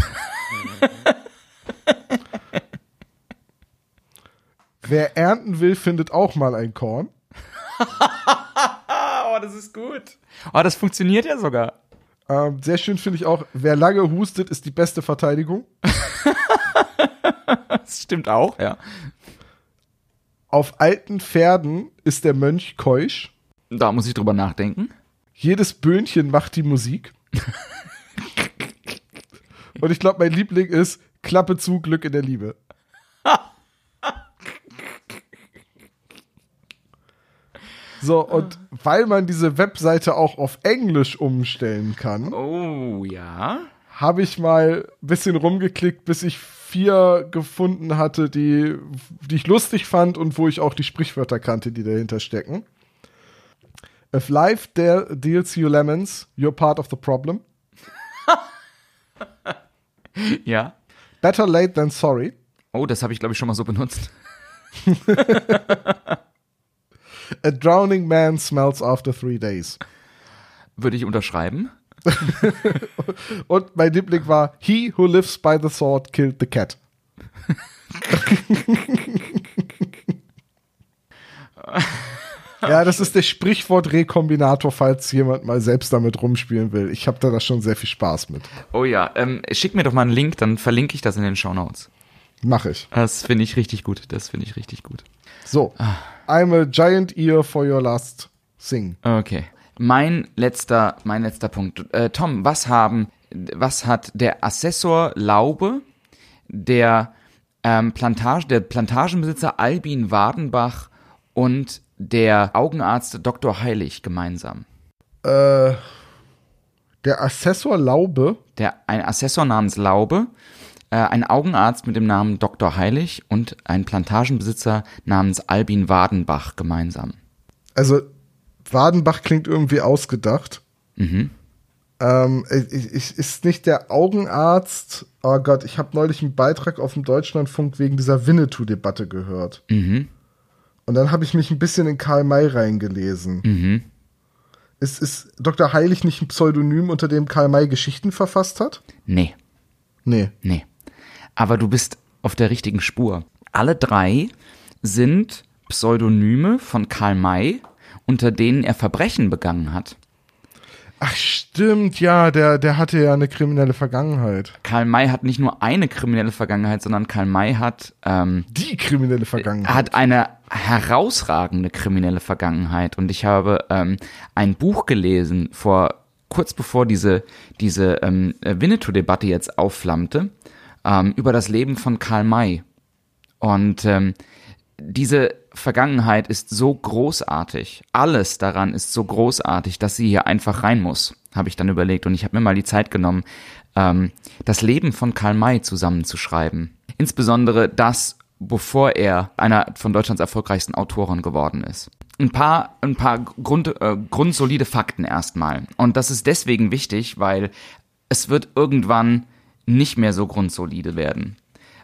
Wer ernten will, findet auch mal ein Korn. Oh, das ist gut. Oh, das funktioniert ja sogar. Ähm, sehr schön finde ich auch, wer lange hustet, ist die beste Verteidigung. Das stimmt auch, ja. Auf alten Pferden ist der Mönch keusch. Da muss ich drüber nachdenken. Jedes Böhnchen macht die Musik. Und ich glaube, mein Liebling ist Klappe zu, Glück in der Liebe. So, und weil man diese Webseite auch auf Englisch umstellen kann, Oh, ja. habe ich mal ein bisschen rumgeklickt, bis ich vier gefunden hatte, die, die ich lustig fand und wo ich auch die Sprichwörter kannte, die dahinter stecken. If life de deals you lemons, you're part of the problem. Ja. Better late than sorry. Oh, das habe ich, glaube ich, schon mal so benutzt. A drowning man smells after three days. Würde ich unterschreiben. Und mein Liebling war He who lives by the sword killed the cat. ja, das ist der Sprichwort Rekombinator, falls jemand mal selbst damit rumspielen will. Ich habe da das schon sehr viel Spaß mit. Oh ja, ähm, schick mir doch mal einen Link, dann verlinke ich das in den Shownotes. Mach ich. Das finde ich richtig gut. Das finde ich richtig gut. So. I'm a giant ear for your last thing. Okay. Mein letzter, mein letzter Punkt. Äh, Tom, was haben, was hat der Assessor Laube, der ähm, Plantage, der Plantagenbesitzer Albin Wadenbach und der Augenarzt Dr. Heilig gemeinsam? Äh, der Assessor Laube. Der, ein Assessor namens Laube, äh, ein Augenarzt mit dem Namen Dr. Heilig und ein Plantagenbesitzer namens Albin Wadenbach gemeinsam. Also, Wadenbach klingt irgendwie ausgedacht. Mhm. Ähm, ich, ich, ist nicht der Augenarzt. Oh Gott, ich habe neulich einen Beitrag auf dem Deutschlandfunk wegen dieser Winnetou-Debatte gehört. Mhm. Und dann habe ich mich ein bisschen in Karl May reingelesen. Mhm. Ist, ist Dr. Heilig nicht ein Pseudonym, unter dem Karl May Geschichten verfasst hat? Nee. Nee. Nee. Aber du bist auf der richtigen Spur. Alle drei sind Pseudonyme von Karl May, unter denen er Verbrechen begangen hat. Ach, stimmt, ja, der, der hatte ja eine kriminelle Vergangenheit. Karl May hat nicht nur eine kriminelle Vergangenheit, sondern Karl May hat, ähm, Die kriminelle Vergangenheit. hat eine herausragende kriminelle Vergangenheit. Und ich habe ähm, ein Buch gelesen vor kurz bevor diese diese ähm, Winnetou-Debatte jetzt aufflammte ähm, über das Leben von Karl May. Und ähm, diese Vergangenheit ist so großartig. Alles daran ist so großartig, dass sie hier einfach rein muss, habe ich dann überlegt. Und ich habe mir mal die Zeit genommen, ähm, das Leben von Karl May zusammenzuschreiben. Insbesondere das, bevor er einer von Deutschlands erfolgreichsten Autoren geworden ist. Ein paar, ein paar Grund, äh, grundsolide Fakten erstmal. Und das ist deswegen wichtig, weil es wird irgendwann nicht mehr so grundsolide werden.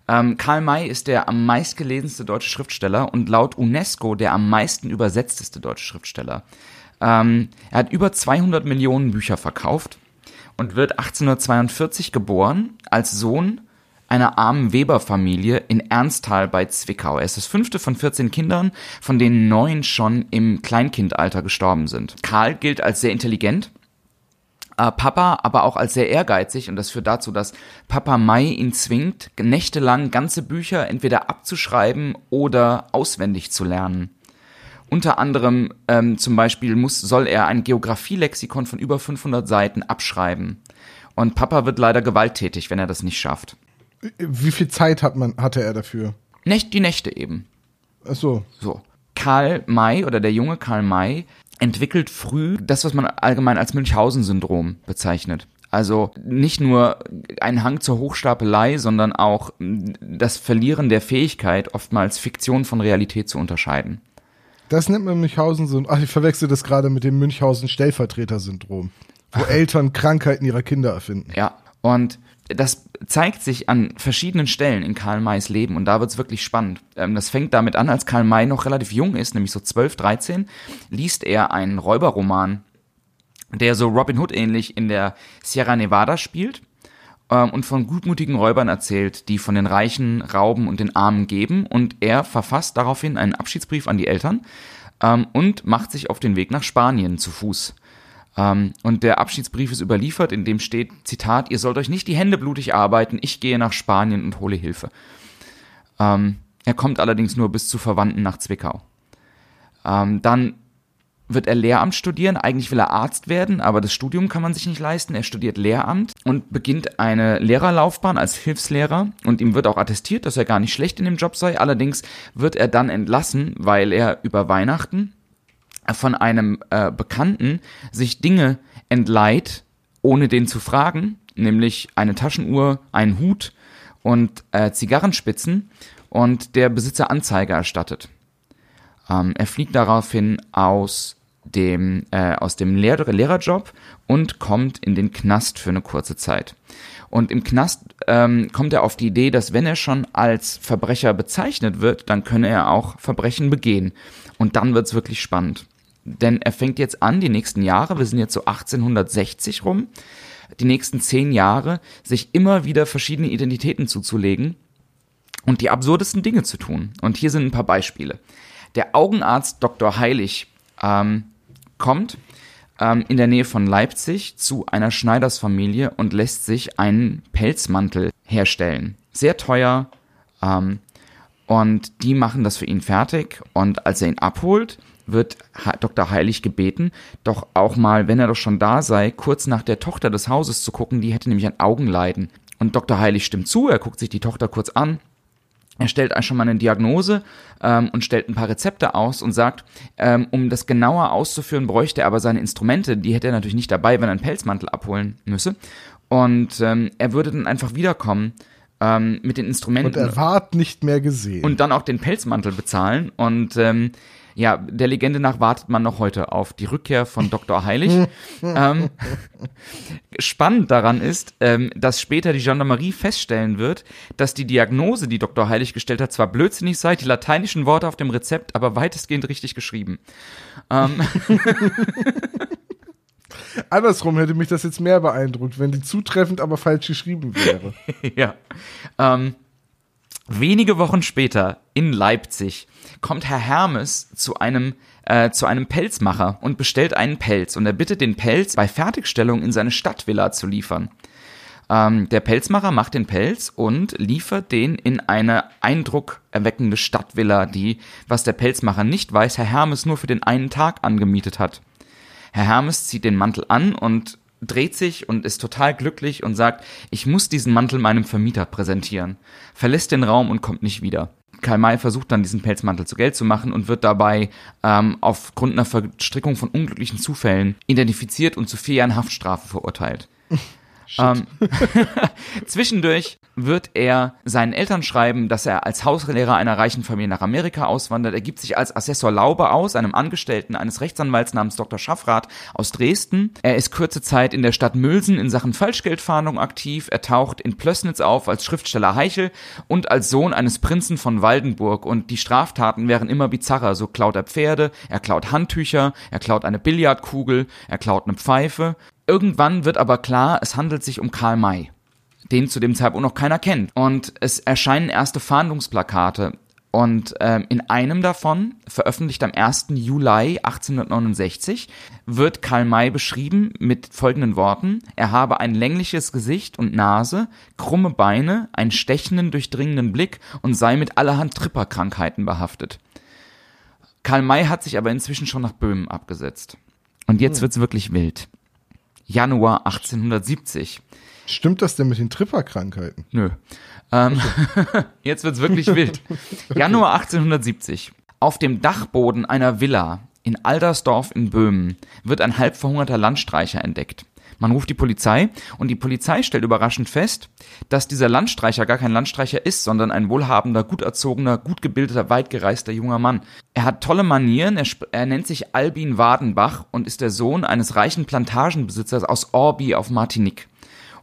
Ähm, Karl May ist der am meistgelesenste deutsche Schriftsteller und laut UNESCO der am meisten übersetzteste deutsche Schriftsteller. Ähm, er hat über 200 Millionen Bücher verkauft und wird 1842 geboren als Sohn einer armen Weberfamilie in Ernsthal bei Zwickau. Er ist das fünfte von 14 Kindern, von denen neun schon im Kleinkindalter gestorben sind. Karl gilt als sehr intelligent, äh, Papa aber auch als sehr ehrgeizig und das führt dazu, dass Papa Mai ihn zwingt, nächtelang ganze Bücher entweder abzuschreiben oder auswendig zu lernen. Unter anderem ähm, zum Beispiel muss, soll er ein Geografielexikon von über 500 Seiten abschreiben. Und Papa wird leider gewalttätig, wenn er das nicht schafft. Wie viel Zeit hat man, hatte er dafür? Nächt, die Nächte eben. Ach so. So. Karl May oder der junge Karl May entwickelt früh das, was man allgemein als Münchhausen-Syndrom bezeichnet. Also nicht nur ein Hang zur Hochstapelei, sondern auch das Verlieren der Fähigkeit, oftmals Fiktion von Realität zu unterscheiden. Das nennt man Münchhausen-Syndrom. Ach, ich verwechsel das gerade mit dem Münchhausen-Stellvertreter-Syndrom, wo Eltern Krankheiten ihrer Kinder erfinden. Ja, und das zeigt sich an verschiedenen Stellen in Karl Mays Leben und da wird's wirklich spannend. Ähm, das fängt damit an, als Karl May noch relativ jung ist, nämlich so 12, 13, liest er einen Räuberroman, der so Robin Hood ähnlich in der Sierra Nevada spielt ähm, und von gutmutigen Räubern erzählt, die von den Reichen rauben und den Armen geben und er verfasst daraufhin einen Abschiedsbrief an die Eltern ähm, und macht sich auf den Weg nach Spanien zu Fuß. Ähm, und der Abschiedsbrief ist überliefert, in dem steht, Zitat, ihr sollt euch nicht die Hände blutig arbeiten, ich gehe nach Spanien und hole Hilfe. Ähm, er kommt allerdings nur bis zu Verwandten nach Zwickau. Ähm, dann wird er Lehramt studieren. Eigentlich will er Arzt werden, aber das Studium kann man sich nicht leisten. Er studiert Lehramt und beginnt eine Lehrerlaufbahn als Hilfslehrer und ihm wird auch attestiert, dass er gar nicht schlecht in dem Job sei. Allerdings wird er dann entlassen, weil er über Weihnachten von einem äh, Bekannten sich Dinge entleiht, ohne den zu fragen, nämlich eine Taschenuhr, einen Hut und äh, Zigarrenspitzen und der Besitzer Anzeige erstattet. Ähm, er fliegt daraufhin aus dem, äh, aus dem Lehr Lehrerjob und kommt in den Knast für eine kurze Zeit. Und im Knast ähm, kommt er auf die Idee, dass wenn er schon als Verbrecher bezeichnet wird, dann könne er auch Verbrechen begehen. Und dann wird's wirklich spannend denn er fängt jetzt an, die nächsten Jahre, wir sind jetzt so 1860 rum, die nächsten zehn Jahre, sich immer wieder verschiedene Identitäten zuzulegen und die absurdesten Dinge zu tun. Und hier sind ein paar Beispiele. Der Augenarzt Dr. Heilig ähm, kommt ähm, in der Nähe von Leipzig zu einer Schneidersfamilie und lässt sich einen Pelzmantel herstellen. Sehr teuer. Ähm, und die machen das für ihn fertig. Und als er ihn abholt, wird Dr. Heilig gebeten, doch auch mal, wenn er doch schon da sei, kurz nach der Tochter des Hauses zu gucken, die hätte nämlich ein Augenleiden. Und Dr. Heilig stimmt zu, er guckt sich die Tochter kurz an, er stellt schon mal eine Diagnose ähm, und stellt ein paar Rezepte aus und sagt, ähm, um das genauer auszuführen, bräuchte er aber seine Instrumente, die hätte er natürlich nicht dabei, wenn er einen Pelzmantel abholen müsse. Und ähm, er würde dann einfach wiederkommen ähm, mit den Instrumenten. Und er ward nicht mehr gesehen. Und dann auch den Pelzmantel bezahlen. Und ähm, ja, der Legende nach wartet man noch heute auf die Rückkehr von Dr. Heilig. ähm, spannend daran ist, ähm, dass später die Gendarmerie feststellen wird, dass die Diagnose, die Dr. Heilig gestellt hat, zwar blödsinnig sei, die lateinischen Worte auf dem Rezept aber weitestgehend richtig geschrieben. Ähm. Andersrum hätte mich das jetzt mehr beeindruckt, wenn die zutreffend, aber falsch geschrieben wäre. ja. Ähm, wenige Wochen später in Leipzig kommt Herr Hermes zu einem äh, zu einem Pelzmacher und bestellt einen Pelz und er bittet den Pelz bei Fertigstellung in seine Stadtvilla zu liefern. Ähm, der Pelzmacher macht den Pelz und liefert den in eine eindruckerweckende Stadtvilla, die, was der Pelzmacher nicht weiß, Herr Hermes nur für den einen Tag angemietet hat. Herr Hermes zieht den Mantel an und dreht sich und ist total glücklich und sagt, ich muss diesen Mantel meinem Vermieter präsentieren, verlässt den Raum und kommt nicht wieder. Karl May versucht dann diesen Pelzmantel zu Geld zu machen und wird dabei ähm, aufgrund einer Verstrickung von unglücklichen Zufällen identifiziert und zu vier Jahren Haftstrafe verurteilt. Ähm, zwischendurch wird er seinen Eltern schreiben, dass er als Hauslehrer einer reichen Familie nach Amerika auswandert. Er gibt sich als Assessor Laube aus, einem Angestellten eines Rechtsanwalts namens Dr. Schaffrath aus Dresden. Er ist kurze Zeit in der Stadt Mülsen in Sachen Falschgeldfahndung aktiv. Er taucht in Plössnitz auf als Schriftsteller Heichel und als Sohn eines Prinzen von Waldenburg. Und die Straftaten wären immer bizarrer. So klaut er Pferde, er klaut Handtücher, er klaut eine Billardkugel, er klaut eine Pfeife. Irgendwann wird aber klar, es handelt sich um Karl May, den zu dem Zeitpunkt noch keiner kennt. Und es erscheinen erste Fahndungsplakate. Und ähm, in einem davon, veröffentlicht am 1. Juli 1869, wird Karl May beschrieben mit folgenden Worten. Er habe ein längliches Gesicht und Nase, krumme Beine, einen stechenden, durchdringenden Blick und sei mit allerhand Tripperkrankheiten behaftet. Karl May hat sich aber inzwischen schon nach Böhmen abgesetzt. Und jetzt wird's wirklich wild. Januar 1870. Stimmt das denn mit den Tripperkrankheiten? Nö. Ähm, jetzt wird's wirklich wild. Januar 1870. Auf dem Dachboden einer Villa in Aldersdorf in Böhmen wird ein halb verhungerter Landstreicher entdeckt. Man ruft die Polizei und die Polizei stellt überraschend fest, dass dieser Landstreicher gar kein Landstreicher ist, sondern ein wohlhabender, gut erzogener, gut gebildeter, weit gereister junger Mann. Er hat tolle Manieren, er, er nennt sich Albin Wadenbach und ist der Sohn eines reichen Plantagenbesitzers aus Orbi auf Martinique.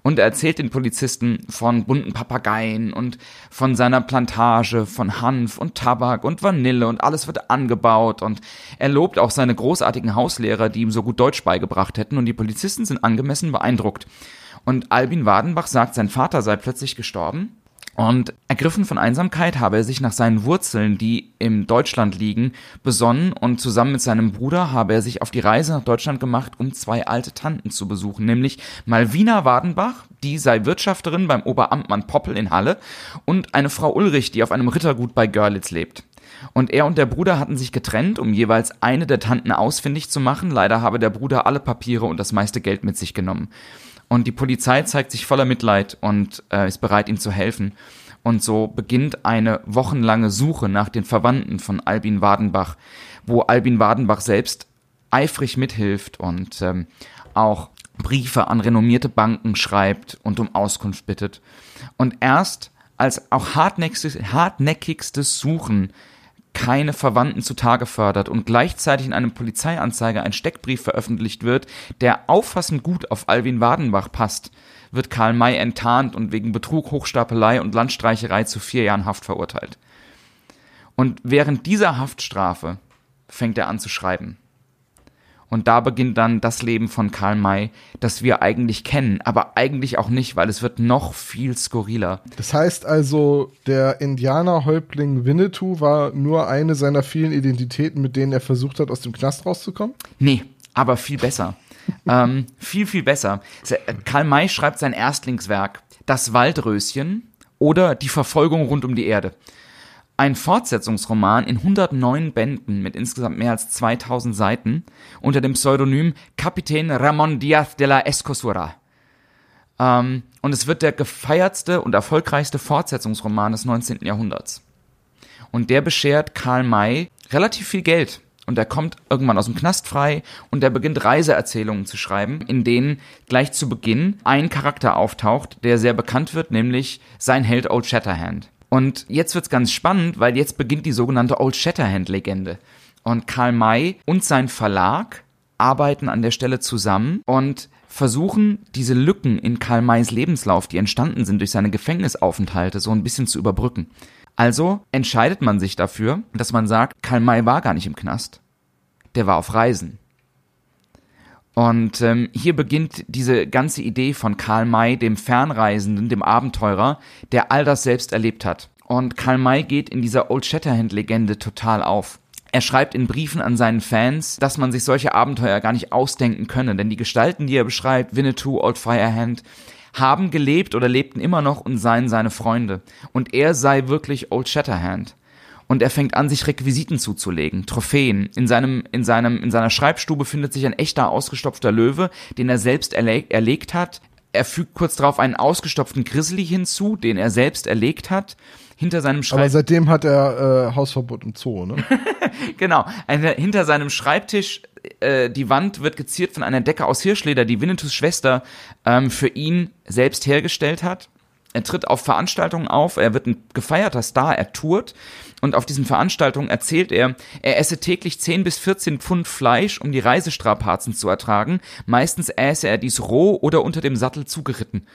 Und er erzählt den Polizisten von bunten Papageien und von seiner Plantage, von Hanf und Tabak und Vanille und alles wird angebaut. Und er lobt auch seine großartigen Hauslehrer, die ihm so gut Deutsch beigebracht hätten. Und die Polizisten sind angemessen beeindruckt. Und Albin Wadenbach sagt, sein Vater sei plötzlich gestorben und ergriffen von Einsamkeit habe er sich nach seinen Wurzeln, die im Deutschland liegen, besonnen und zusammen mit seinem Bruder habe er sich auf die Reise nach Deutschland gemacht, um zwei alte Tanten zu besuchen, nämlich Malvina Wadenbach, die sei Wirtschafterin beim Oberamtmann Poppel in Halle und eine Frau Ulrich, die auf einem Rittergut bei Görlitz lebt. Und er und der Bruder hatten sich getrennt, um jeweils eine der Tanten ausfindig zu machen. Leider habe der Bruder alle Papiere und das meiste Geld mit sich genommen. Und die Polizei zeigt sich voller Mitleid und äh, ist bereit, ihm zu helfen. Und so beginnt eine wochenlange Suche nach den Verwandten von Albin Wadenbach, wo Albin Wadenbach selbst eifrig mithilft und ähm, auch Briefe an renommierte Banken schreibt und um Auskunft bittet. Und erst als auch hartnäckigstes, hartnäckigstes Suchen keine Verwandten zutage fördert und gleichzeitig in einem Polizeianzeiger ein Steckbrief veröffentlicht wird, der auffassend gut auf Alwin Wadenbach passt, wird Karl May enttarnt und wegen Betrug, Hochstapelei und Landstreicherei zu vier Jahren Haft verurteilt. Und während dieser Haftstrafe fängt er an zu schreiben. Und da beginnt dann das Leben von Karl May, das wir eigentlich kennen, aber eigentlich auch nicht, weil es wird noch viel skurriler. Das heißt also, der Indianerhäuptling Winnetou war nur eine seiner vielen Identitäten, mit denen er versucht hat, aus dem Knast rauszukommen? Nee, aber viel besser. ähm, viel, viel besser. Karl May schreibt sein Erstlingswerk, Das Waldröschen oder Die Verfolgung rund um die Erde. Ein Fortsetzungsroman in 109 Bänden mit insgesamt mehr als 2000 Seiten unter dem Pseudonym Kapitän Ramon Diaz de la Escosura. Ähm, und es wird der gefeiertste und erfolgreichste Fortsetzungsroman des 19. Jahrhunderts. Und der beschert Karl May relativ viel Geld. Und er kommt irgendwann aus dem Knast frei und er beginnt Reiseerzählungen zu schreiben, in denen gleich zu Beginn ein Charakter auftaucht, der sehr bekannt wird, nämlich sein Held Old Shatterhand. Und jetzt wird's ganz spannend, weil jetzt beginnt die sogenannte Old Shatterhand-Legende. Und Karl May und sein Verlag arbeiten an der Stelle zusammen und versuchen, diese Lücken in Karl Mays Lebenslauf, die entstanden sind durch seine Gefängnisaufenthalte, so ein bisschen zu überbrücken. Also entscheidet man sich dafür, dass man sagt, Karl May war gar nicht im Knast. Der war auf Reisen. Und ähm, hier beginnt diese ganze Idee von Karl May, dem Fernreisenden, dem Abenteurer, der all das selbst erlebt hat. Und Karl May geht in dieser Old Shatterhand-Legende total auf. Er schreibt in Briefen an seinen Fans, dass man sich solche Abenteuer gar nicht ausdenken könne, denn die Gestalten, die er beschreibt, Winnetou, Old Firehand, haben gelebt oder lebten immer noch und seien seine Freunde. Und er sei wirklich Old Shatterhand und er fängt an, sich Requisiten zuzulegen, Trophäen. In seinem, in seinem, in seiner Schreibstube findet sich ein echter ausgestopfter Löwe, den er selbst erleg, erlegt hat. Er fügt kurz darauf einen ausgestopften Grizzly hinzu, den er selbst erlegt hat. Hinter seinem Schreibtisch. Aber seitdem hat er äh, Hausverbot im Zoo, ne? genau. Eine, hinter seinem Schreibtisch, äh, die Wand wird geziert von einer Decke aus Hirschleder, die Winnetous Schwester ähm, für ihn selbst hergestellt hat. Er tritt auf Veranstaltungen auf, er wird ein gefeierter Star, er tourt und auf diesen Veranstaltungen erzählt er, er esse täglich 10 bis 14 Pfund Fleisch, um die Reisestrapazen zu ertragen. Meistens äße er dies roh oder unter dem Sattel zugeritten.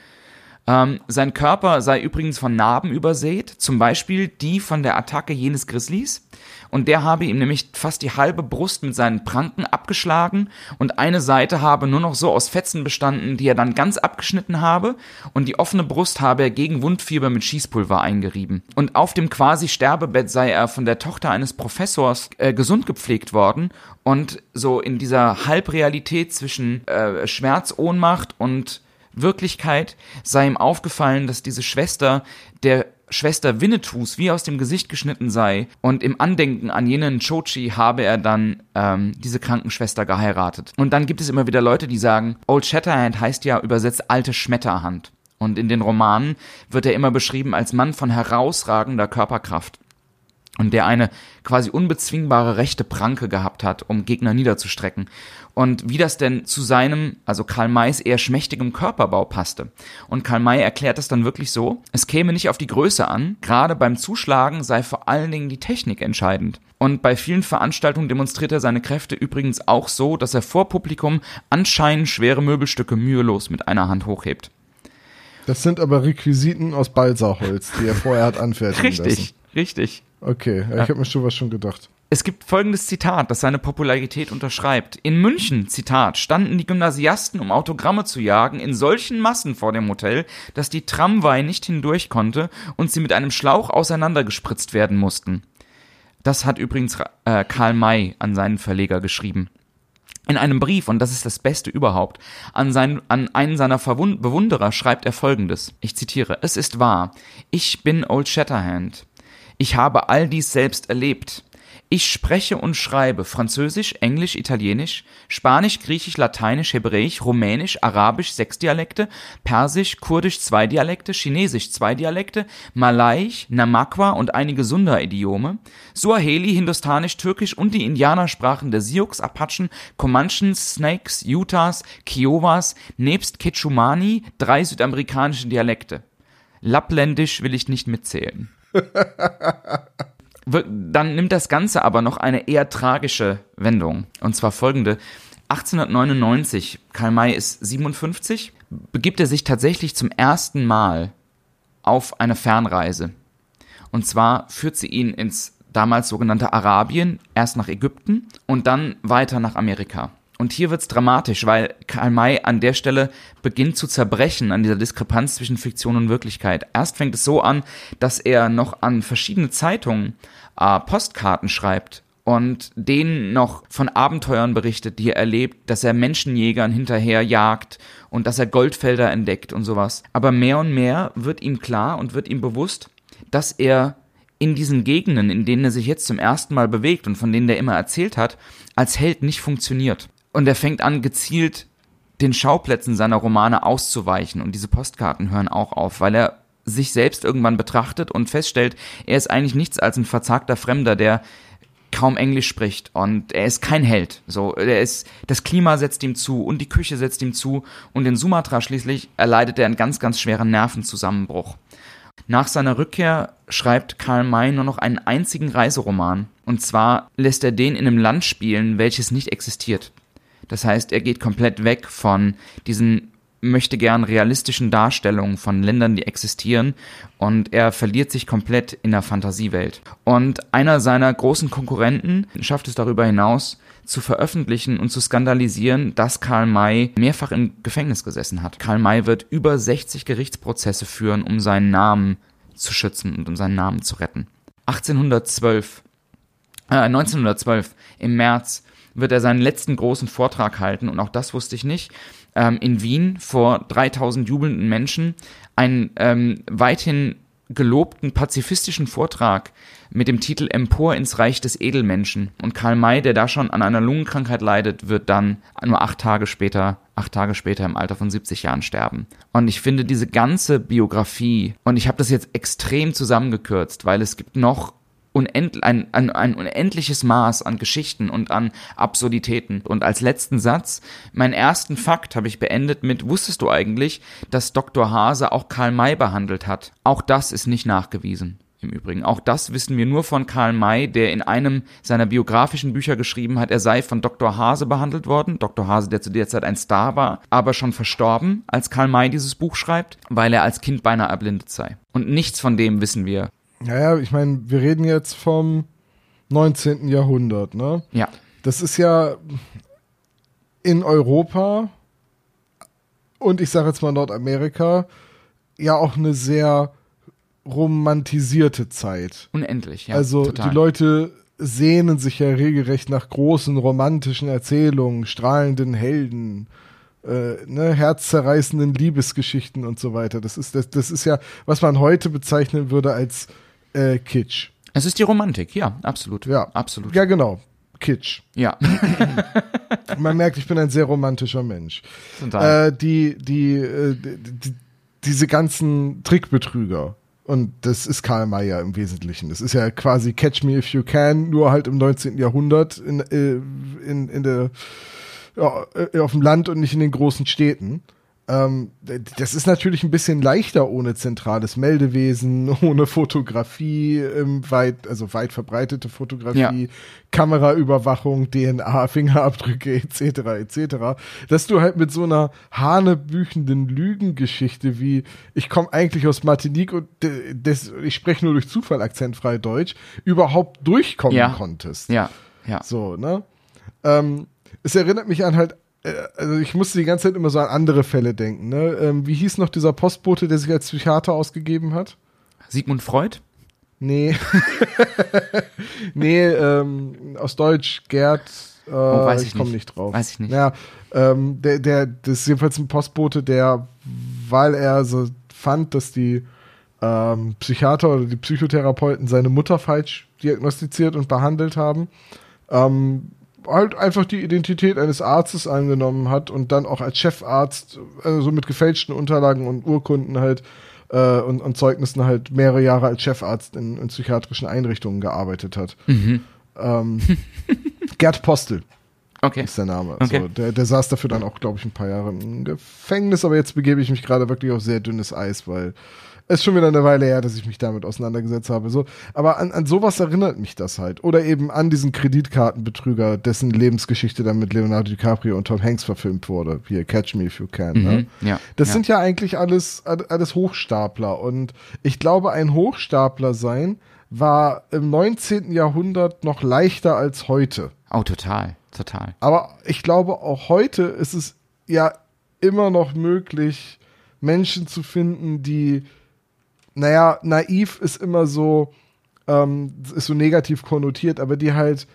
Ähm, sein Körper sei übrigens von Narben übersät, zum Beispiel die von der Attacke jenes Grizzlies. Und der habe ihm nämlich fast die halbe Brust mit seinen Pranken abgeschlagen und eine Seite habe nur noch so aus Fetzen bestanden, die er dann ganz abgeschnitten habe und die offene Brust habe er gegen Wundfieber mit Schießpulver eingerieben. Und auf dem quasi Sterbebett sei er von der Tochter eines Professors äh, gesund gepflegt worden und so in dieser Halbrealität zwischen äh, Schmerz, Ohnmacht und Wirklichkeit sei ihm aufgefallen, dass diese Schwester der Schwester Winnetous wie aus dem Gesicht geschnitten sei und im Andenken an jenen Chochi habe er dann ähm, diese Krankenschwester geheiratet. Und dann gibt es immer wieder Leute, die sagen, Old Shatterhand heißt ja übersetzt alte Schmetterhand. Und in den Romanen wird er immer beschrieben als Mann von herausragender Körperkraft und der eine quasi unbezwingbare rechte Pranke gehabt hat, um Gegner niederzustrecken. Und wie das denn zu seinem, also Karl Mays eher schmächtigem Körperbau passte. Und Karl May erklärt das dann wirklich so, es käme nicht auf die Größe an, gerade beim Zuschlagen sei vor allen Dingen die Technik entscheidend. Und bei vielen Veranstaltungen demonstriert er seine Kräfte übrigens auch so, dass er vor Publikum anscheinend schwere Möbelstücke mühelos mit einer Hand hochhebt. Das sind aber Requisiten aus Balsaholz, die er vorher hat anfertigen richtig, lassen. Richtig, richtig. Okay, ja, ich habe mir schon was schon gedacht. Es gibt folgendes Zitat, das seine Popularität unterschreibt. In München, Zitat, standen die Gymnasiasten, um Autogramme zu jagen, in solchen Massen vor dem Hotel, dass die Tramway nicht hindurch konnte und sie mit einem Schlauch auseinandergespritzt werden mussten. Das hat übrigens äh, Karl May an seinen Verleger geschrieben. In einem Brief, und das ist das Beste überhaupt, an, sein, an einen seiner Verwund Bewunderer schreibt er folgendes. Ich zitiere, es ist wahr, ich bin Old Shatterhand. Ich habe all dies selbst erlebt. Ich spreche und schreibe Französisch, Englisch, Italienisch, Spanisch, Griechisch, Lateinisch, Hebräisch, Rumänisch, Arabisch sechs Dialekte, Persisch, Kurdisch zwei Dialekte, Chinesisch zwei Dialekte, Malaiisch, Namakwa und einige Sunda-Idiome, Suaheli, Hindustanisch, Türkisch und die Indianersprachen der Sioux, Apachen, Comanchens, Snakes, Utahs, Kiowas, nebst Quechumani drei südamerikanische Dialekte. Lappländisch will ich nicht mitzählen. Dann nimmt das Ganze aber noch eine eher tragische Wendung. Und zwar folgende. 1899, Karl May ist 57, begibt er sich tatsächlich zum ersten Mal auf eine Fernreise. Und zwar führt sie ihn ins damals sogenannte Arabien, erst nach Ägypten und dann weiter nach Amerika. Und hier wird's dramatisch, weil Karl May an der Stelle beginnt zu zerbrechen an dieser Diskrepanz zwischen Fiktion und Wirklichkeit. Erst fängt es so an, dass er noch an verschiedene Zeitungen äh, Postkarten schreibt und denen noch von Abenteuern berichtet, die er erlebt, dass er Menschenjägern hinterher jagt und dass er Goldfelder entdeckt und sowas. Aber mehr und mehr wird ihm klar und wird ihm bewusst, dass er in diesen Gegenden, in denen er sich jetzt zum ersten Mal bewegt und von denen er immer erzählt hat, als Held nicht funktioniert. Und er fängt an, gezielt den Schauplätzen seiner Romane auszuweichen. Und diese Postkarten hören auch auf, weil er sich selbst irgendwann betrachtet und feststellt, er ist eigentlich nichts als ein verzagter Fremder, der kaum Englisch spricht und er ist kein Held. So, er ist, das Klima setzt ihm zu und die Küche setzt ihm zu und in Sumatra schließlich erleidet er einen ganz, ganz schweren Nervenzusammenbruch. Nach seiner Rückkehr schreibt Karl May nur noch einen einzigen Reiseroman und zwar lässt er den in einem Land spielen, welches nicht existiert. Das heißt, er geht komplett weg von diesen möchte gern realistischen Darstellungen von Ländern, die existieren und er verliert sich komplett in der Fantasiewelt. Und einer seiner großen Konkurrenten schafft es darüber hinaus, zu veröffentlichen und zu skandalisieren, dass Karl May mehrfach im Gefängnis gesessen hat. Karl May wird über 60 Gerichtsprozesse führen, um seinen Namen zu schützen und um seinen Namen zu retten. 1812, äh, 1912 im März wird er seinen letzten großen Vortrag halten und auch das wusste ich nicht. Ähm, in Wien vor 3000 jubelnden Menschen einen ähm, weithin gelobten pazifistischen Vortrag mit dem Titel Empor ins Reich des Edelmenschen. Und Karl May, der da schon an einer Lungenkrankheit leidet, wird dann nur acht Tage später, acht Tage später im Alter von 70 Jahren sterben. Und ich finde diese ganze Biografie, und ich habe das jetzt extrem zusammengekürzt, weil es gibt noch unend, ein, ein, ein unendliches Maß an Geschichten und an Absurditäten. Und als letzten Satz, meinen ersten Fakt habe ich beendet mit, wusstest du eigentlich, dass Dr. Hase auch Karl May behandelt hat? Auch das ist nicht nachgewiesen. im Übrigen. Auch das wissen wir nur von Karl May, der in einem seiner biografischen Bücher geschrieben hat, er sei von Dr. Hase behandelt worden. Dr. Hase, der zu der Zeit ein Star war, aber schon verstorben, als Karl May dieses Buch schreibt, weil er als Kind beinahe erblindet sei. Und nichts von dem wissen wir. Naja, ich meine, wir reden jetzt vom 19. Jahrhundert, ne? Ja. Das ist ja in Europa und ich sage jetzt mal Nordamerika ja auch eine sehr romantisierte Zeit. Unendlich, ja. also total. die Leute sehnen sich ja regelrecht nach großen romantischen Erzählungen, strahlenden Helden, äh, ne, herzzerreißenden Liebesgeschichten und so weiter. Das ist, das, das ist ja, was man heute bezeichnen würde als äh, Kitsch. Es ist die Romantik, ja, absolut. Ja. Absolut. Ja, genau. Kitsch. Ja. Man merkt, ich bin ein sehr romantischer Mensch. Äh, die, die, äh, die, die, diese ganzen Trickbetrüger. Und das ist Karl Mayer im Wesentlichen. Das ist ja quasi Catch Me If You Can, nur halt im 19. Jahrhundert in, äh, in, in der, ja, äh, auf dem Land und nicht in den großen Städten. Ähm, das ist natürlich ein bisschen leichter ohne zentrales Meldewesen, ohne Fotografie, ähm, weit, also weit verbreitete Fotografie, Ja. Kameraüberwachung, DNA, Fingerabdrücke etc. etc. Dass du halt mit so einer hanebüchenden Lügengeschichte wie ich komme eigentlich aus Martinique und das, ich spreche nur durch Zufall akzentfrei Deutsch überhaupt durchkommen Ja. konntest. ja, ja. So, ne? Ähm, es erinnert mich an halt, also ich musste die ganze Zeit immer so an andere Fälle denken, ne? Ähm, wie hieß noch dieser Postbote, der sich als Psychiater ausgegeben hat? Sigmund Freud? Nee. nee, ähm, aus Deutsch, Gerd, äh, Oh, weiß ich ich komme nicht. nicht drauf. Weiß ich nicht. Ja, ähm, der, der, das ist jedenfalls ein Postbote, der, weil er so fand, dass die ähm, Psychiater oder die Psychotherapeuten seine Mutter falsch diagnostiziert und behandelt haben, ähm, halt einfach die Identität eines Arztes angenommen hat und dann auch als Chefarzt, also so mit gefälschten Unterlagen und Urkunden halt äh, und, und Zeugnissen halt mehrere Jahre als Chefarzt in, in psychiatrischen Einrichtungen gearbeitet hat. Mhm. Ähm, Gerd Postel Okay. ist der Name. Okay. So, der, der saß dafür dann auch, glaube ich, ein paar Jahre im Gefängnis, aber jetzt begebe ich mich gerade wirklich auf sehr dünnes Eis, weil ist schon wieder eine Weile her, dass ich mich damit auseinandergesetzt habe. So, aber an, an sowas erinnert mich das halt. Oder eben an diesen Kreditkartenbetrüger, dessen Lebensgeschichte dann mit Leonardo DiCaprio und Tom Hanks verfilmt wurde. Hier, Catch Me If You Can. Ne? Mhm. Ja. Das ja. sind ja eigentlich alles, alles Hochstapler. Und ich glaube, ein Hochstapler sein war im 19. Jahrhundert noch leichter als heute. Oh, total. Total. Aber ich glaube, auch heute ist es ja immer noch möglich, Menschen zu finden, die, naja, naiv ist immer so, ähm, ist so negativ konnotiert, aber die halt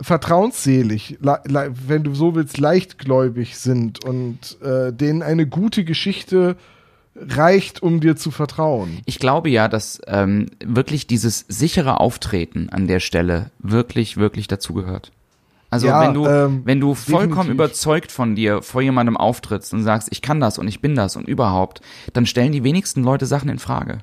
vertrauensselig, wenn du so willst, leichtgläubig sind und äh, denen eine gute Geschichte reicht, um dir zu vertrauen. Ich glaube ja, dass ähm, wirklich dieses sichere Auftreten an der Stelle wirklich, wirklich dazugehört. Also Ja, wenn du, ähm, wenn du vollkommen definitiv. überzeugt von dir vor jemandem auftrittst und sagst, ich kann das und ich bin das und überhaupt, dann stellen die wenigsten Leute Sachen in Frage.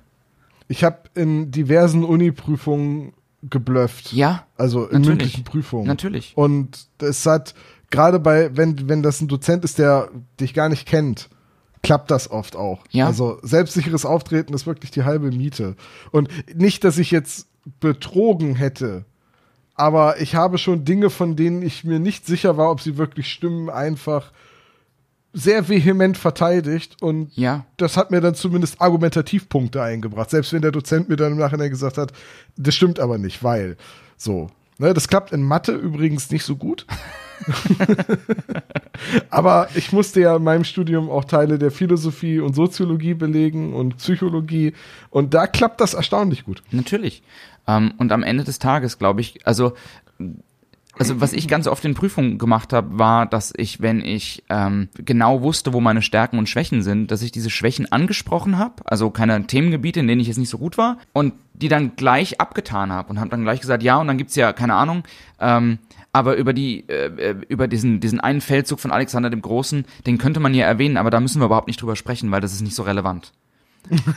Ich habe in diversen Uni-Prüfungen geblufft. Ja, Also in Natürlich. mündlichen Prüfungen. natürlich. Und es hat, gerade bei, wenn, wenn das ein Dozent ist, der dich gar nicht kennt, klappt das oft auch. Ja. Also selbstsicheres Auftreten ist wirklich die halbe Miete. Und nicht, dass ich jetzt betrogen hätte, aber ich habe schon Dinge, von denen ich mir nicht sicher war, ob sie wirklich stimmen, einfach sehr vehement verteidigt und Ja. das hat mir dann zumindest Argumentativpunkte eingebracht, selbst wenn der Dozent mir dann im Nachhinein gesagt hat, das stimmt aber nicht, weil so. Ne, das klappt in Mathe übrigens nicht so gut. aber ich musste ja in meinem Studium auch Teile der Philosophie und Soziologie belegen und Psychologie und da klappt das erstaunlich gut. Natürlich. Ähm, und am Ende des Tages, glaube ich, also, also was ich ganz oft in Prüfungen gemacht habe, war, dass ich, wenn ich ähm, genau wusste, wo meine Stärken und Schwächen sind, dass ich diese Schwächen angesprochen habe, also keine Themengebiete, in denen ich jetzt nicht so gut war, und die dann gleich abgetan habe und habe dann gleich gesagt, ja, und dann gibt's ja, keine Ahnung, ähm, aber über die, äh, äh, über diesen, diesen einen Feldzug von Alexander dem Großen, den könnte man ja erwähnen, aber da müssen wir überhaupt nicht drüber sprechen, weil das ist nicht so relevant.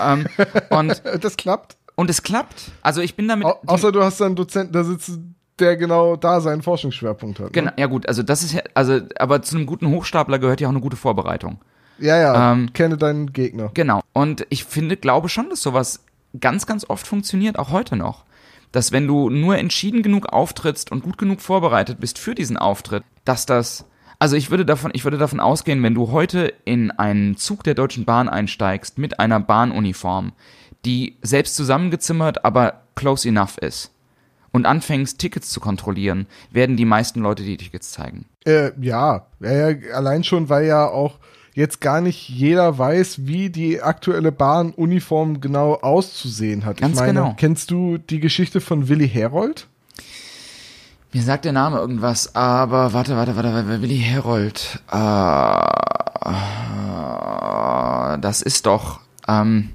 ähm, und, Das klappt. Und es klappt. Also ich bin damit. Au außer du hast einen Dozenten da sitzen, der genau da seinen Forschungsschwerpunkt hat. Ne? Genau, ja gut, also das ist ja, also, aber zu einem guten Hochstapler gehört ja auch eine gute Vorbereitung. Ja, ja, Ähm, kenne deinen Gegner. Genau. Und ich finde, glaube schon, dass sowas ganz, ganz oft funktioniert, auch heute noch. Dass wenn du nur entschieden genug auftrittst und gut genug vorbereitet bist für diesen Auftritt, dass das, also ich würde davon, ich würde davon ausgehen, wenn du heute in einen Zug der Deutschen Bahn einsteigst mit einer Bahnuniform, die selbst zusammengezimmert, aber close enough ist, und anfängst, Tickets zu kontrollieren, werden die meisten Leute die Tickets zeigen. Äh, ja. ja, allein schon, weil ja auch jetzt gar nicht jeder weiß, wie die aktuelle Bahnuniform genau auszusehen hat. Ganz ich meine, genau. kennst du die Geschichte von Willi Herold? Mir sagt der Name irgendwas, aber warte, warte, warte, warte Willi Herold. Äh, äh, das ist doch. Ähm,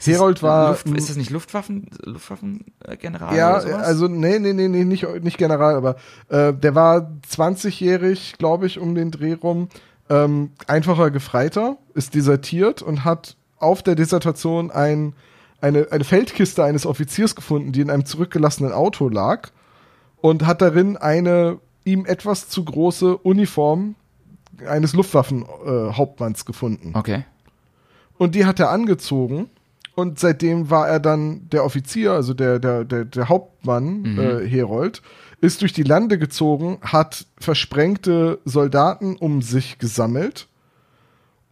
Herold war- Luft, ist das nicht Luftwaffen, Luftwaffengeneral ja, oder sowas? also nee, nee, nee, nee, nicht, nicht General, aber äh, der war 20-jährig, glaube ich, um den Dreh rum. Ähm, einfacher Gefreiter, ist desertiert und hat auf der Dissertation ein, eine, eine Feldkiste eines Offiziers gefunden, die in einem zurückgelassenen Auto lag und hat darin eine ihm etwas zu große Uniform eines Luftwaffenhauptmanns äh, Hauptmanns gefunden. Okay. Und die hat er angezogen. Und seitdem war er dann der Offizier, also der, der, der, der Hauptmann, äh, Herold, ist durch die Lande gezogen, hat versprengte Soldaten um sich gesammelt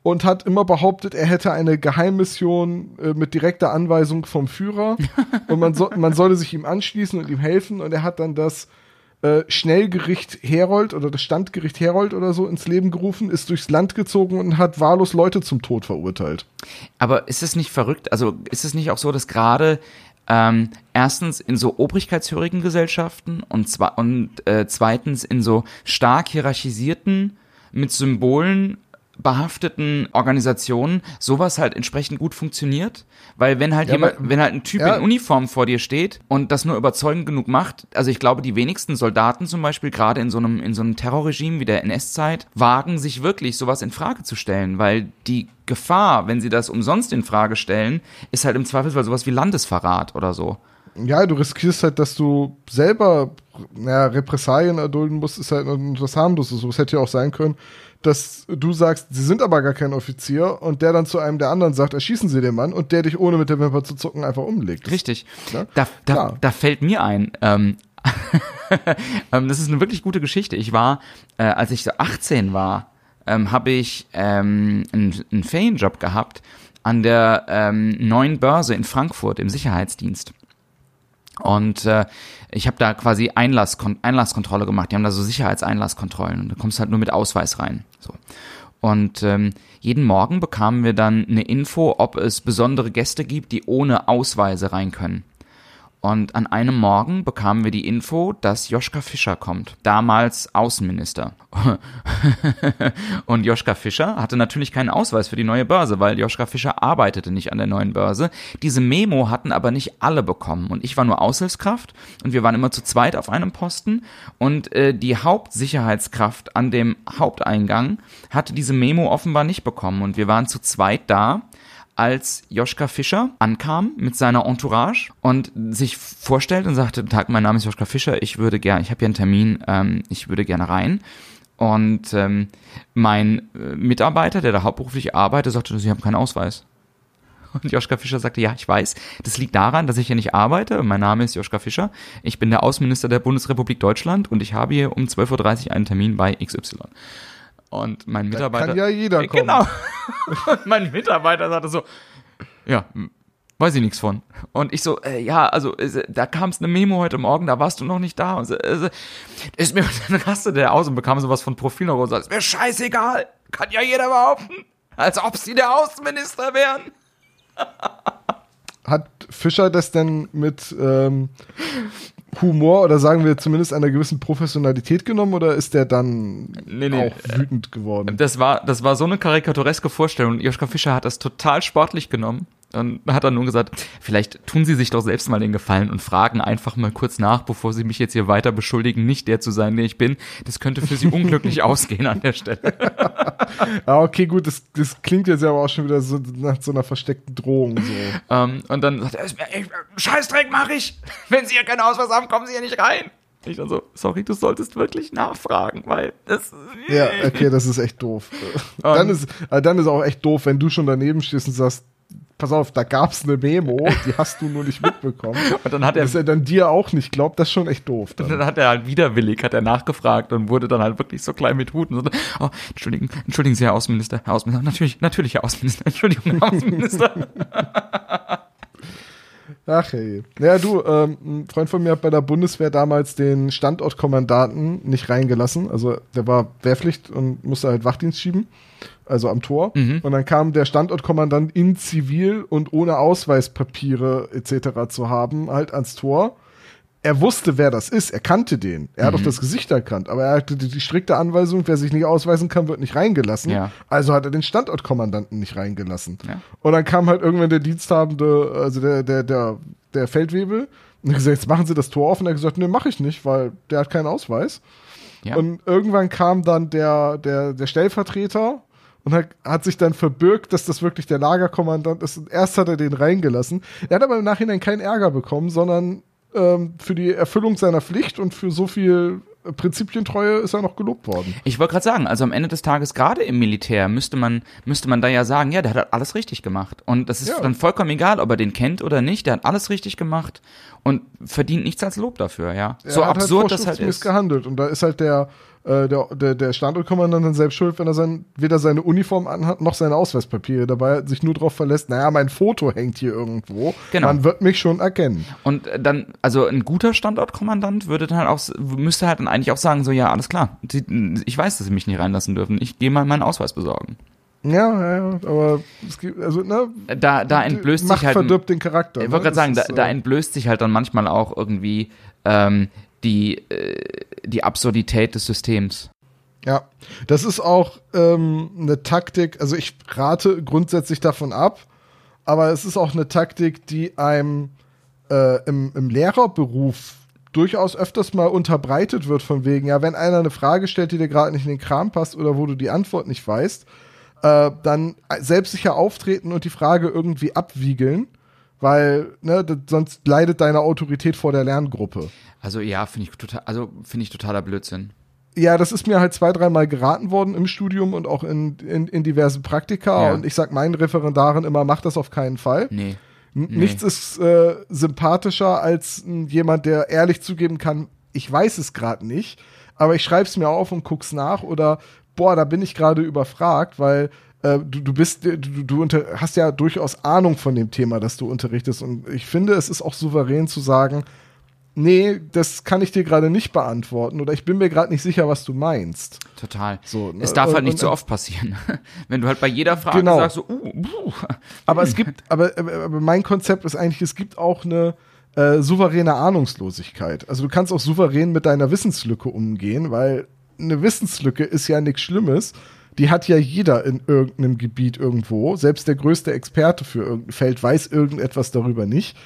und hat immer behauptet, er hätte eine Geheimmission äh, mit direkter Anweisung vom Führer und man, so, man solle sich ihm anschließen und ihm helfen. Und er hat dann das äh, Schnellgericht Herold oder das Standgericht Herold oder so ins Leben gerufen, ist durchs Land gezogen und hat wahllos Leute zum Tod verurteilt. Aber ist es nicht verrückt? Also ist es nicht auch so, dass gerade ähm, erstens in so obrigkeitshörigen Gesellschaften und, zwa und äh, zweitens in so stark hierarchisierten, mit Symbolen behafteten Organisationen sowas halt entsprechend gut funktioniert, weil wenn halt Ja, jemand, wenn halt ein Typ ja. in Uniform vor dir steht und das nur überzeugend genug macht, also ich glaube, die wenigsten Soldaten zum Beispiel gerade in so einem in so einem Terrorregime wie der NS-Zeit wagen sich wirklich sowas in Frage zu stellen, weil die Gefahr, wenn sie das umsonst in Frage stellen, ist halt im Zweifelsfall sowas wie Landesverrat oder so. Ja, du riskierst halt, dass du selber ja, Repressalien erdulden musst, ist halt etwas harmloses. So, es hätte ja auch sein können, dass du sagst, sie sind aber gar kein Offizier und der dann zu einem der anderen sagt, erschießen sie den Mann und der dich ohne mit der Wimper zu zucken einfach umlegt. Richtig. Ja, Da, da, klar. da fällt mir ein, ähm, ähm, das ist eine wirklich gute Geschichte. Ich war, äh, als ich so 18 war, ähm, habe ich ähm, einen, einen Ferienjob gehabt an der ähm, neuen Börse in Frankfurt im Sicherheitsdienst. Und äh, ich habe da quasi Einlasskon Einlasskontrolle gemacht. Die haben da so Sicherheitseinlasskontrollen und du kommst halt nur mit Ausweis rein. So. Und ähm, jeden Morgen bekamen wir dann eine Info, ob es besondere Gäste gibt, die ohne Ausweise rein können. Und an einem Morgen bekamen wir die Info, dass Joschka Fischer kommt, damals Außenminister. Und Joschka Fischer hatte natürlich keinen Ausweis für die neue Börse, weil Joschka Fischer arbeitete nicht an der neuen Börse. Diese Memo hatten aber nicht alle bekommen. Und ich war nur Aushilfskraft und wir waren immer zu zweit auf einem Posten. Und äh, die Hauptsicherheitskraft an dem Haupteingang hatte diese Memo offenbar nicht bekommen. Und wir waren zu zweit da als Joschka Fischer ankam mit seiner Entourage und sich vorstellt und sagte, "Guten Tag, mein Name ist Joschka Fischer, ich würde gerne, ich habe hier einen Termin, ähm, ich würde gerne rein. Und ähm, mein äh, Mitarbeiter, der da hauptberuflich arbeitet, sagte, Sie haben keinen Ausweis. Und Joschka Fischer sagte, ja, ich weiß, das liegt daran, dass ich hier nicht arbeite. Mein Name ist Joschka Fischer. Ich bin der Außenminister der Bundesrepublik Deutschland und ich habe hier um 12.30 Uhr einen Termin bei XY. Und mein Mitarbeiter. kann ja jeder kommen. Genau. Und mein Mitarbeiter sagte so, ja, weiß ich nichts von. Und ich so, äh, ja, also äh, da kam es eine Memo heute Morgen, da warst du noch nicht da. Und so, äh, ist mir dann raste der aus und bekam sowas von Profil noch und sagt, ist mir scheißegal, kann ja jeder behaupten, als ob sie der Außenminister wären. Hat Fischer das denn mit ähm, Humor oder sagen wir zumindest einer gewissen Professionalität genommen oder ist der dann Nee, nee, auch wütend geworden? Das war, das war so eine karikatureske Vorstellung. Und Joschka Fischer hat das total sportlich genommen und hat dann nur gesagt, vielleicht tun Sie sich doch selbst mal den Gefallen und fragen einfach mal kurz nach, bevor Sie mich jetzt hier weiter beschuldigen, nicht der zu sein, der ich bin. Das könnte für Sie unglücklich ausgehen an der Stelle. Ah, okay, gut, das, das klingt jetzt ja aber auch schon wieder so nach so einer versteckten Drohung. So. Ähm, und dann sagt er, "Ist mir echt- Scheißdreck mache ich. Wenn Sie hier keinen Ausweis haben, kommen Sie hier nicht rein. Ich dann so, sorry, du solltest wirklich nachfragen, weil das. Ja, okay, das ist echt doof. dann, ist, äh, dann ist auch echt doof, wenn du schon daneben stehst und sagst, pass auf, da gab's eine Memo, die hast du nur nicht mitbekommen. Und dann hat er, Dass er dann dir auch nicht glaubt, das ist schon echt doof. und Dann. dann hat er halt widerwillig, hat er nachgefragt und wurde dann halt wirklich so klein mit Hut und so, oh, entschuldigen, entschuldigen Sie, Herr Außenminister, Herr Außenminister, natürlich, natürlich, Herr Außenminister, Entschuldigung, Herr Außenminister. Ach hey. Ja, du, ähm, ein Freund von mir hat bei der Bundeswehr damals den Standortkommandanten nicht reingelassen. Also der war Wehrpflicht und musste halt Wachdienst schieben, also am Tor. Mhm. Und dann kam der Standortkommandant in Zivil und ohne Ausweispapiere etc. zu haben, halt ans Tor. Er wusste, wer das ist. Er kannte den. Er hat Mhm. auch das Gesicht erkannt. Aber er hatte die, die strikte Anweisung, wer sich nicht ausweisen kann, wird nicht reingelassen. Ja. Also hat er den Standortkommandanten nicht reingelassen. Ja. Und dann kam halt irgendwann der Diensthabende, also der, der, der, der Feldwebel, und hat gesagt, jetzt machen Sie das Tor auf. Und er hat gesagt, nee, mache ich nicht, weil der hat keinen Ausweis. Ja. Und irgendwann kam dann der, der, der Stellvertreter und hat, hat sich dann verbürgt, dass das wirklich der Lagerkommandant ist. Und erst hat er den reingelassen. Er hat aber im Nachhinein keinen Ärger bekommen, sondern ähm, für die Erfüllung seiner Pflicht und für so viel Prinzipientreue ist er noch gelobt worden. Ich wollte gerade sagen, also am Ende des Tages, gerade im Militär, müsste man, müsste man da ja sagen, ja, der hat halt alles richtig gemacht. Und das ist Ja. dann vollkommen egal, ob er den kennt oder nicht, der hat alles richtig gemacht und verdient nichts als Lob dafür, ja. Er so hat absurd das halt ist. gehandelt. Und da ist halt der, äh, der, der, der Standortkommandant dann selbst schuld, wenn er sein, weder seine Uniform anhat, noch seine Ausweispapiere dabei sich nur darauf verlässt, naja, mein Foto hängt hier irgendwo. Genau. Man wird mich schon erkennen. Und äh, dann, also ein guter Standortkommandant würde dann halt auch, müsste halt dann eigentlich auch sagen, so, ja, alles klar, ich weiß, dass Sie mich nicht reinlassen dürfen, ich gehe mal meinen Ausweis besorgen. Ja, ja, aber es gibt, also, ne, Da, da entblößt sich halt. verdirbt den Charakter. Ich ne? wollte gerade Das sagen, da, ist, äh, da entblößt sich halt dann manchmal auch irgendwie ähm, die, äh, die Absurdität des Systems. Ja, das ist auch ähm, eine Taktik, also ich rate grundsätzlich davon ab, aber es ist auch eine Taktik, die einem äh, im, im Lehrerberuf durchaus öfters mal unterbreitet wird, von wegen, ja, wenn einer eine Frage stellt, die dir gerade nicht in den Kram passt oder wo du die Antwort nicht weißt, äh, dann selbstsicher auftreten und die Frage irgendwie abwiegeln, weil ne, sonst leidet deine Autorität vor der Lerngruppe. Also ja, finde ich total, also finde ich totaler Blödsinn. Ja, das ist mir halt zwei, dreimal geraten worden im Studium und auch in, in, in diversen Praktika. Ja. Und ich sag meinen Referendaren immer, mach das auf keinen Fall. Nee. N- Nichts ist äh, sympathischer als jemand, der ehrlich zugeben kann, ich weiß es gerade nicht, aber ich schreib's mir auf und guck's nach oder boah, da bin ich gerade überfragt, weil äh, du, du bist, du, du unter, hast ja durchaus Ahnung von dem Thema, das du unterrichtest. Und ich finde, es ist auch souverän zu sagen, nee, das kann ich dir gerade nicht beantworten oder ich bin mir gerade nicht sicher, was du meinst. Total. So, ne? Es darf halt nicht und- so oft passieren. Wenn du halt bei jeder Frage Genau. sagst, so, uh, uh, Aber es gibt, aber aber mein Konzept ist eigentlich, es gibt auch eine äh, souveräne Ahnungslosigkeit. Also du kannst auch souverän mit deiner Wissenslücke umgehen, weil eine Wissenslücke ist ja nichts Schlimmes. Die hat ja jeder in irgendeinem Gebiet irgendwo. Selbst der größte Experte für irgendein Feld weiß irgendetwas darüber nicht.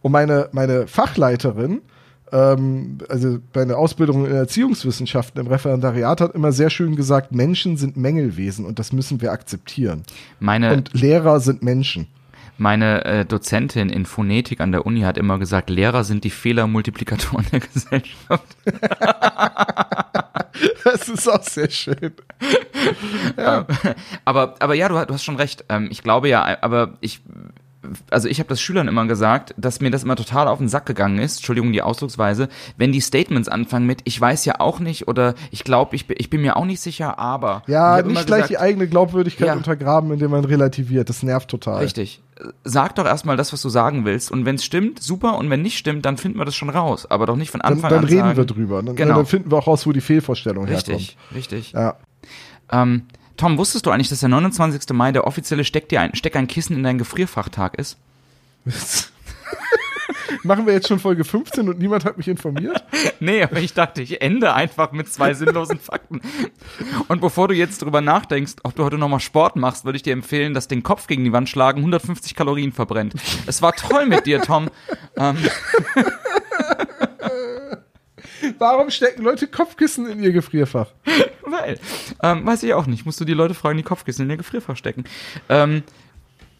Und meine, meine Fachleiterin, ähm, also bei einer Ausbildung in Erziehungswissenschaften im Referendariat hat immer sehr schön gesagt, Menschen sind Mängelwesen und das müssen wir akzeptieren. meine, Und Lehrer sind Menschen. Meine äh, Dozentin in Phonetik an der Uni hat immer gesagt, Lehrer sind die Fehlermultiplikatoren der Gesellschaft. Das ist auch sehr schön. aber, aber ja, du, du hast schon recht. Ähm, ich glaube ja, aber ich, also ich habe das Schülern immer gesagt, dass mir das immer total auf den Sack gegangen ist, Entschuldigung die Ausdrucksweise, wenn die Statements anfangen mit, ich weiß ja auch nicht oder ich glaube, ich, bin- ich bin mir auch nicht sicher, aber. Ja, nicht gleich die gesagt, eigene Glaubwürdigkeit Ja. untergraben, indem man relativiert. Das nervt total. Richtig. Sag doch erstmal das, was du sagen willst. Und wenn es stimmt, super. Und wenn nicht stimmt, dann finden wir das schon raus. Aber doch nicht von Dann, Anfang dann an reden sagen, wir drüber. Dann, Genau. dann finden wir auch raus, wo die Fehlvorstellung Richtig, richtig. herkommt. Ähm, Tom, wusstest du eigentlich, dass der 29. Mai der offizielle Steck, dir ein, Steck ein Kissen in dein Gefrierfachtag ist? Machen wir jetzt schon Folge 15 und niemand hat mich informiert? Nee, aber ich dachte, ich ende einfach mit zwei sinnlosen Fakten. Und bevor du jetzt drüber nachdenkst, ob du heute nochmal Sport machst, würde ich dir empfehlen, dass den Kopf gegen die Wand schlagen 150 Kalorien verbrennt. Es war toll mit dir, Tom. Ähm, Warum stecken Leute Kopfkissen in ihr Gefrierfach? weil, ähm, weiß ich auch nicht. Musst du die Leute fragen, die Kopfkissen in ihr Gefrierfach stecken. Ähm,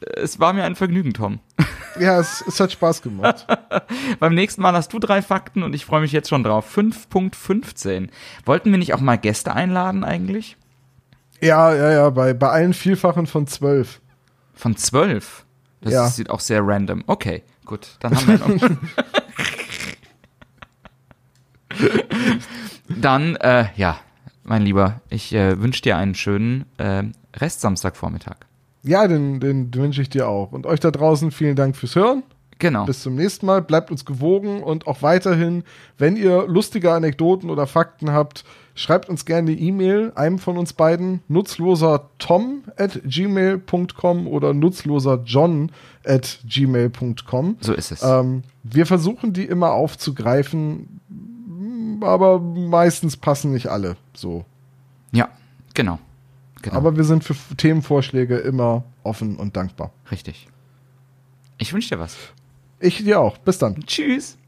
es war mir ein Vergnügen, Tom. Ja, es, es hat Spaß gemacht. Beim nächsten Mal hast du drei Fakten und ich freue mich jetzt schon drauf. 5.15. Wollten wir nicht auch mal Gäste einladen eigentlich? ja, ja, ja, bei, bei allen Vielfachen von zwölf. Von zwölf? Das Ja. sieht auch sehr random. Okay, gut. Dann haben wir noch. dann, äh, ja, mein Lieber, ich äh, wünsche dir einen schönen äh, Restsamstagvormittag. Ja, den, den wünsche ich dir auch. Und euch da draußen vielen Dank fürs Hören. Genau. Bis zum nächsten Mal. Bleibt uns gewogen und auch weiterhin, wenn ihr lustige Anekdoten oder Fakten habt, schreibt uns gerne eine E-Mail, einem von uns beiden, nutzloser tom at gmail.com oder nutzloser john at gmail.com. so ist es. Ähm, wir versuchen die immer aufzugreifen, aber meistens passen nicht alle so. ja, genau. genau. Aber wir sind für Themenvorschläge immer offen und dankbar. Richtig. Ich wünsche dir was. Ich dir auch. Bis dann. Tschüss.